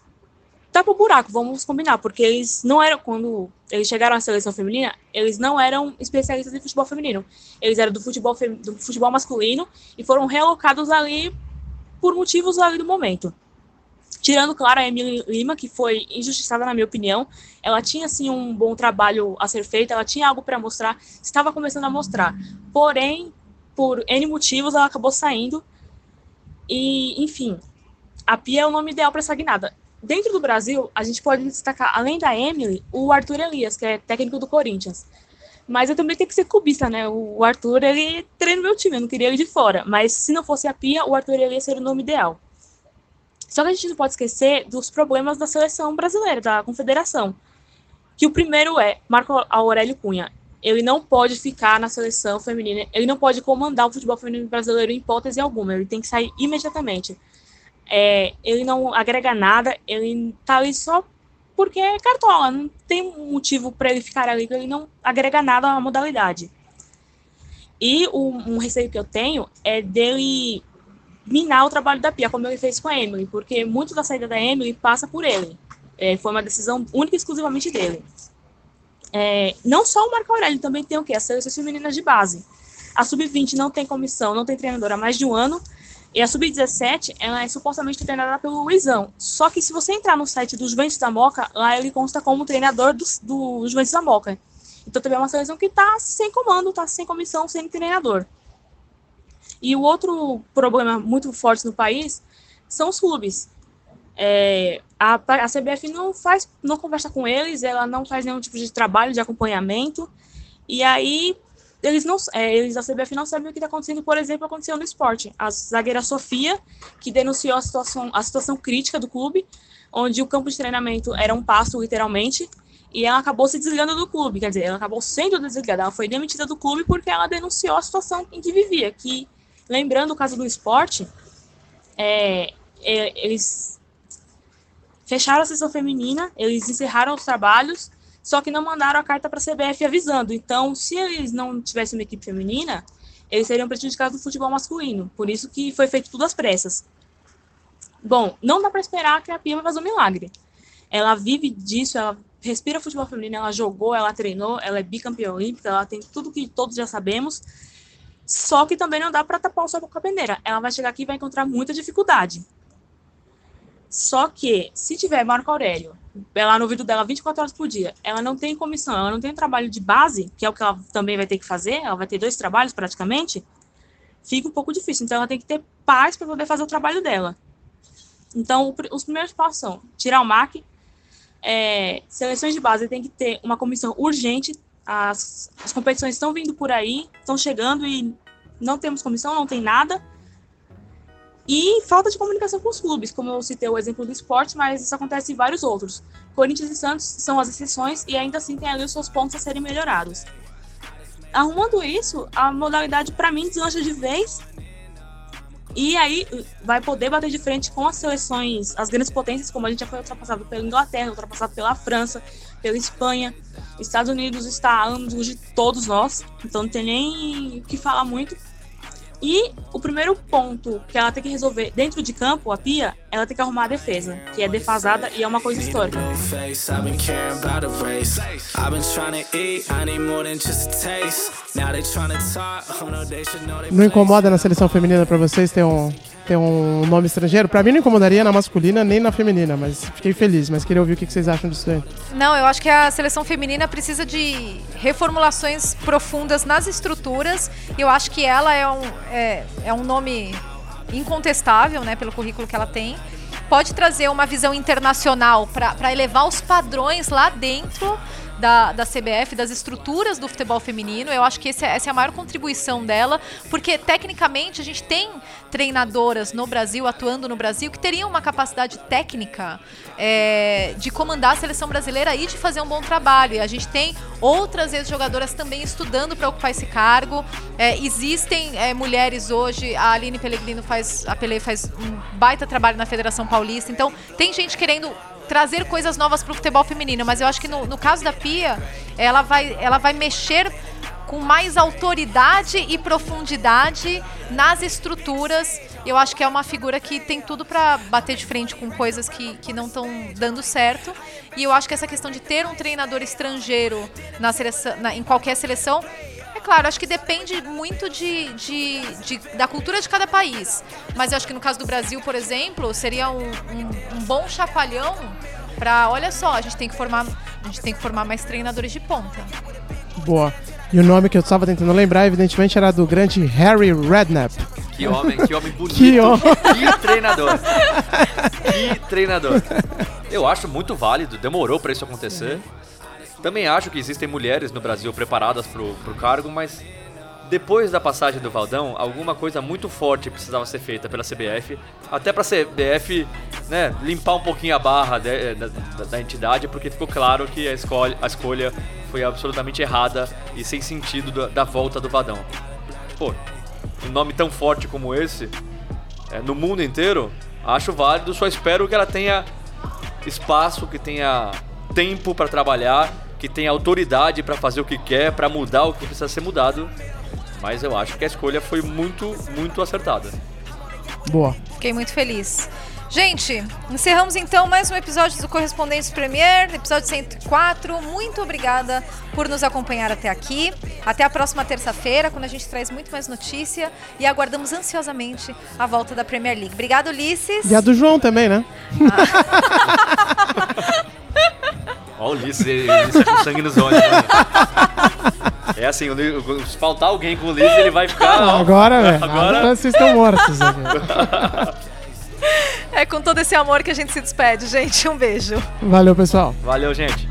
tapa o buraco, vamos combinar, porque eles não eram, quando eles chegaram à seleção feminina, eles não eram especialistas em futebol feminino. Eles eram do futebol, do futebol masculino e foram realocados ali por motivos ali do momento. Tirando, claro, a Emily Lima, que foi injustiçada, na minha opinião. Ela tinha, sim, um bom trabalho a ser feito, ela tinha algo para mostrar, estava começando a mostrar. Porém, por N motivos, ela acabou saindo. E, enfim, a Pia é o nome ideal para essa guinada. Dentro do Brasil, a gente pode destacar, além da Emily, o Arthur Elias, que é técnico do Corinthians. Mas eu também tenho que ser cubista, né? O Arthur, ele treina meu time, eu não queria ele de fora. Mas se não fosse a Pia, o Arthur Elias seria o nome ideal. Só que a gente não pode esquecer dos problemas da seleção brasileira, da confederação. Que o primeiro é Marco Aurélio Cunha. Ele não pode ficar na seleção feminina, ele não pode comandar o futebol feminino brasileiro em hipótese alguma, ele tem que sair imediatamente. É, ele não agrega nada, ele tá ali só porque é cartola, não tem motivo para ele ficar ali, ele não agrega nada à modalidade. E o, um receio que eu tenho é dele minar o trabalho da Pia, como ele fez com a Emily, porque muito da saída da Emily passa por ele. É, foi uma decisão única e exclusivamente dele. É, não só o Marco Aurélio, também tem o quê? As seleções femininas de base. A Sub-20 não tem comissão, não tem treinador há mais de um ano, e a Sub-17, ela é supostamente treinada pelo Luizão. Só que se você entrar no site do Juventus da Moca, lá ele consta como treinador do, do Juventus da Moca. Então também é uma seleção que está sem comando, está sem comissão, sem treinador. E o outro problema muito forte no país são os clubes. É, a, a CBF não faz, não conversa com eles, ela não faz nenhum tipo de trabalho de acompanhamento. E aí eles não, é, eles da CBF não sabem o que está acontecendo. Por exemplo, aconteceu no esporte. A zagueira Sofia, que denunciou a situação, a situação crítica do clube, onde o campo de treinamento era um passo, literalmente, e ela acabou se desligando do clube. Quer dizer, ela acabou sendo desligada. Ela foi demitida do clube porque ela denunciou a situação em que vivia. Que, lembrando o caso do esporte, é, é, eles fecharam a sessão feminina, eles encerraram os trabalhos só que não mandaram a carta para a CBF avisando. Então, se eles não tivessem uma equipe feminina, eles seriam prejudicados no futebol masculino. Por isso que foi feito tudo às pressas. Bom, não dá para esperar que a Pia vai fazer um milagre. Ela vive disso, ela respira futebol feminino, ela jogou, ela treinou, ela é bicampeã olímpica, ela tem tudo que todos já sabemos. Só que também não dá para tapar o sol com a peneira. Ela vai chegar aqui e vai encontrar muita dificuldade. Só que, se tiver Marco Aurélio, ela no ouvido dela 24 horas por dia, ela não tem comissão, ela não tem trabalho de base, que é o que ela também vai ter que fazer, ela vai ter dois trabalhos praticamente, fica um pouco difícil. Então, ela tem que ter paz para poder fazer o trabalho dela. Então, os primeiros passos são tirar o MAC, é, seleções de base tem que ter uma comissão urgente, as, as competições estão vindo por aí, estão chegando e não temos comissão, não tem nada. E falta de comunicação com os clubes, como eu citei o exemplo do esporte, mas isso acontece em vários outros. Corinthians e Santos são as exceções e ainda assim tem ali os seus pontos a serem melhorados. Arrumando isso, a modalidade para mim deslancha de vez e aí vai poder bater de frente com as seleções, as grandes potências, como a gente já foi ultrapassado pela Inglaterra, ultrapassado pela França, pela Espanha. Estados Unidos está a anos de todos nós, então não tem nem o que falar muito. E o primeiro ponto que ela tem que resolver dentro de campo, a Pia, ela tem que arrumar a defesa, que é defasada e é uma coisa histórica. Não incomoda na seleção feminina para vocês ter um, ter um nome estrangeiro? Pra mim não incomodaria na masculina nem na feminina, mas fiquei feliz. Mas queria ouvir o que vocês acham disso aí. Não, eu acho que a seleção feminina precisa de reformulações profundas nas estruturas. E eu acho que ela é um, é, é um nome incontestável, né, pelo currículo que ela tem. Pode trazer uma visão internacional para elevar os padrões lá dentro da, da CBF, das estruturas do futebol feminino. Eu acho que esse, é, essa é a maior contribuição dela, porque tecnicamente a gente tem treinadoras no Brasil, atuando no Brasil, que teriam uma capacidade técnica é, de comandar a seleção brasileira e de fazer um bom trabalho. E a gente tem outras ex-jogadoras também estudando para ocupar esse cargo. É, existem é, mulheres hoje, a Aline Pellegrino faz, a Pele faz um baita trabalho na Federação Paulista. Então, tem gente querendo trazer coisas novas para o futebol feminino, mas eu acho que no, no caso da Pia, ela vai, ela vai mexer com mais autoridade e profundidade nas estruturas. Eu acho que é uma figura que tem tudo para bater de frente com coisas que, que não estão dando certo. E eu acho que essa questão de ter um treinador estrangeiro na seleção, na, em qualquer seleção claro, acho que depende muito de, de, de, da cultura de cada país. Mas eu acho que no caso do Brasil, por exemplo, seria um, um, um bom chapalhão para, olha só, a gente tem que formar, a gente tem que formar mais treinadores de ponta. Boa. E o nome que eu estava tentando lembrar, evidentemente, era do grande Harry Redknapp. Que homem, que homem bonito. Que homem. Que treinador. Que treinador. Eu acho muito válido, demorou para isso acontecer. Também acho que existem mulheres no Brasil preparadas pro, pro cargo, mas depois da passagem do Valdão, alguma coisa muito forte precisava ser feita pela CBF, até pra CBF né, limpar um pouquinho a barra de- da, da- da entidade, porque ficou claro que a escolha, a escolha foi absolutamente errada e sem sentido da, da volta do Vadão. Pô, um nome tão forte como esse, é, no mundo inteiro, acho válido, só espero que ela tenha espaço, que tenha tempo pra trabalhar, que tenha autoridade pra fazer o que quer, pra mudar o que precisa ser mudado. Mas eu acho que a escolha foi muito, muito acertada. Boa. Fiquei muito feliz. Gente, encerramos então mais um episódio do Correspondentes Premier, episódio 104. Muito obrigada por nos acompanhar até aqui. Até a próxima terça-feira, quando a gente traz muito mais notícia e aguardamos ansiosamente a volta da Premier League. Obrigada, Ulisses. E a do João também, né? Ó, o Ulisses, ele, Ulisses com sangue nos olhos. Né? É assim, o- se faltar alguém com o Ulisses, ele vai ficar. ó, Agora, velho. Agora. Agora vocês estão mortos. aqui. É com todo esse amor que a gente se despede, gente. Um beijo. Valeu, pessoal. Valeu, gente.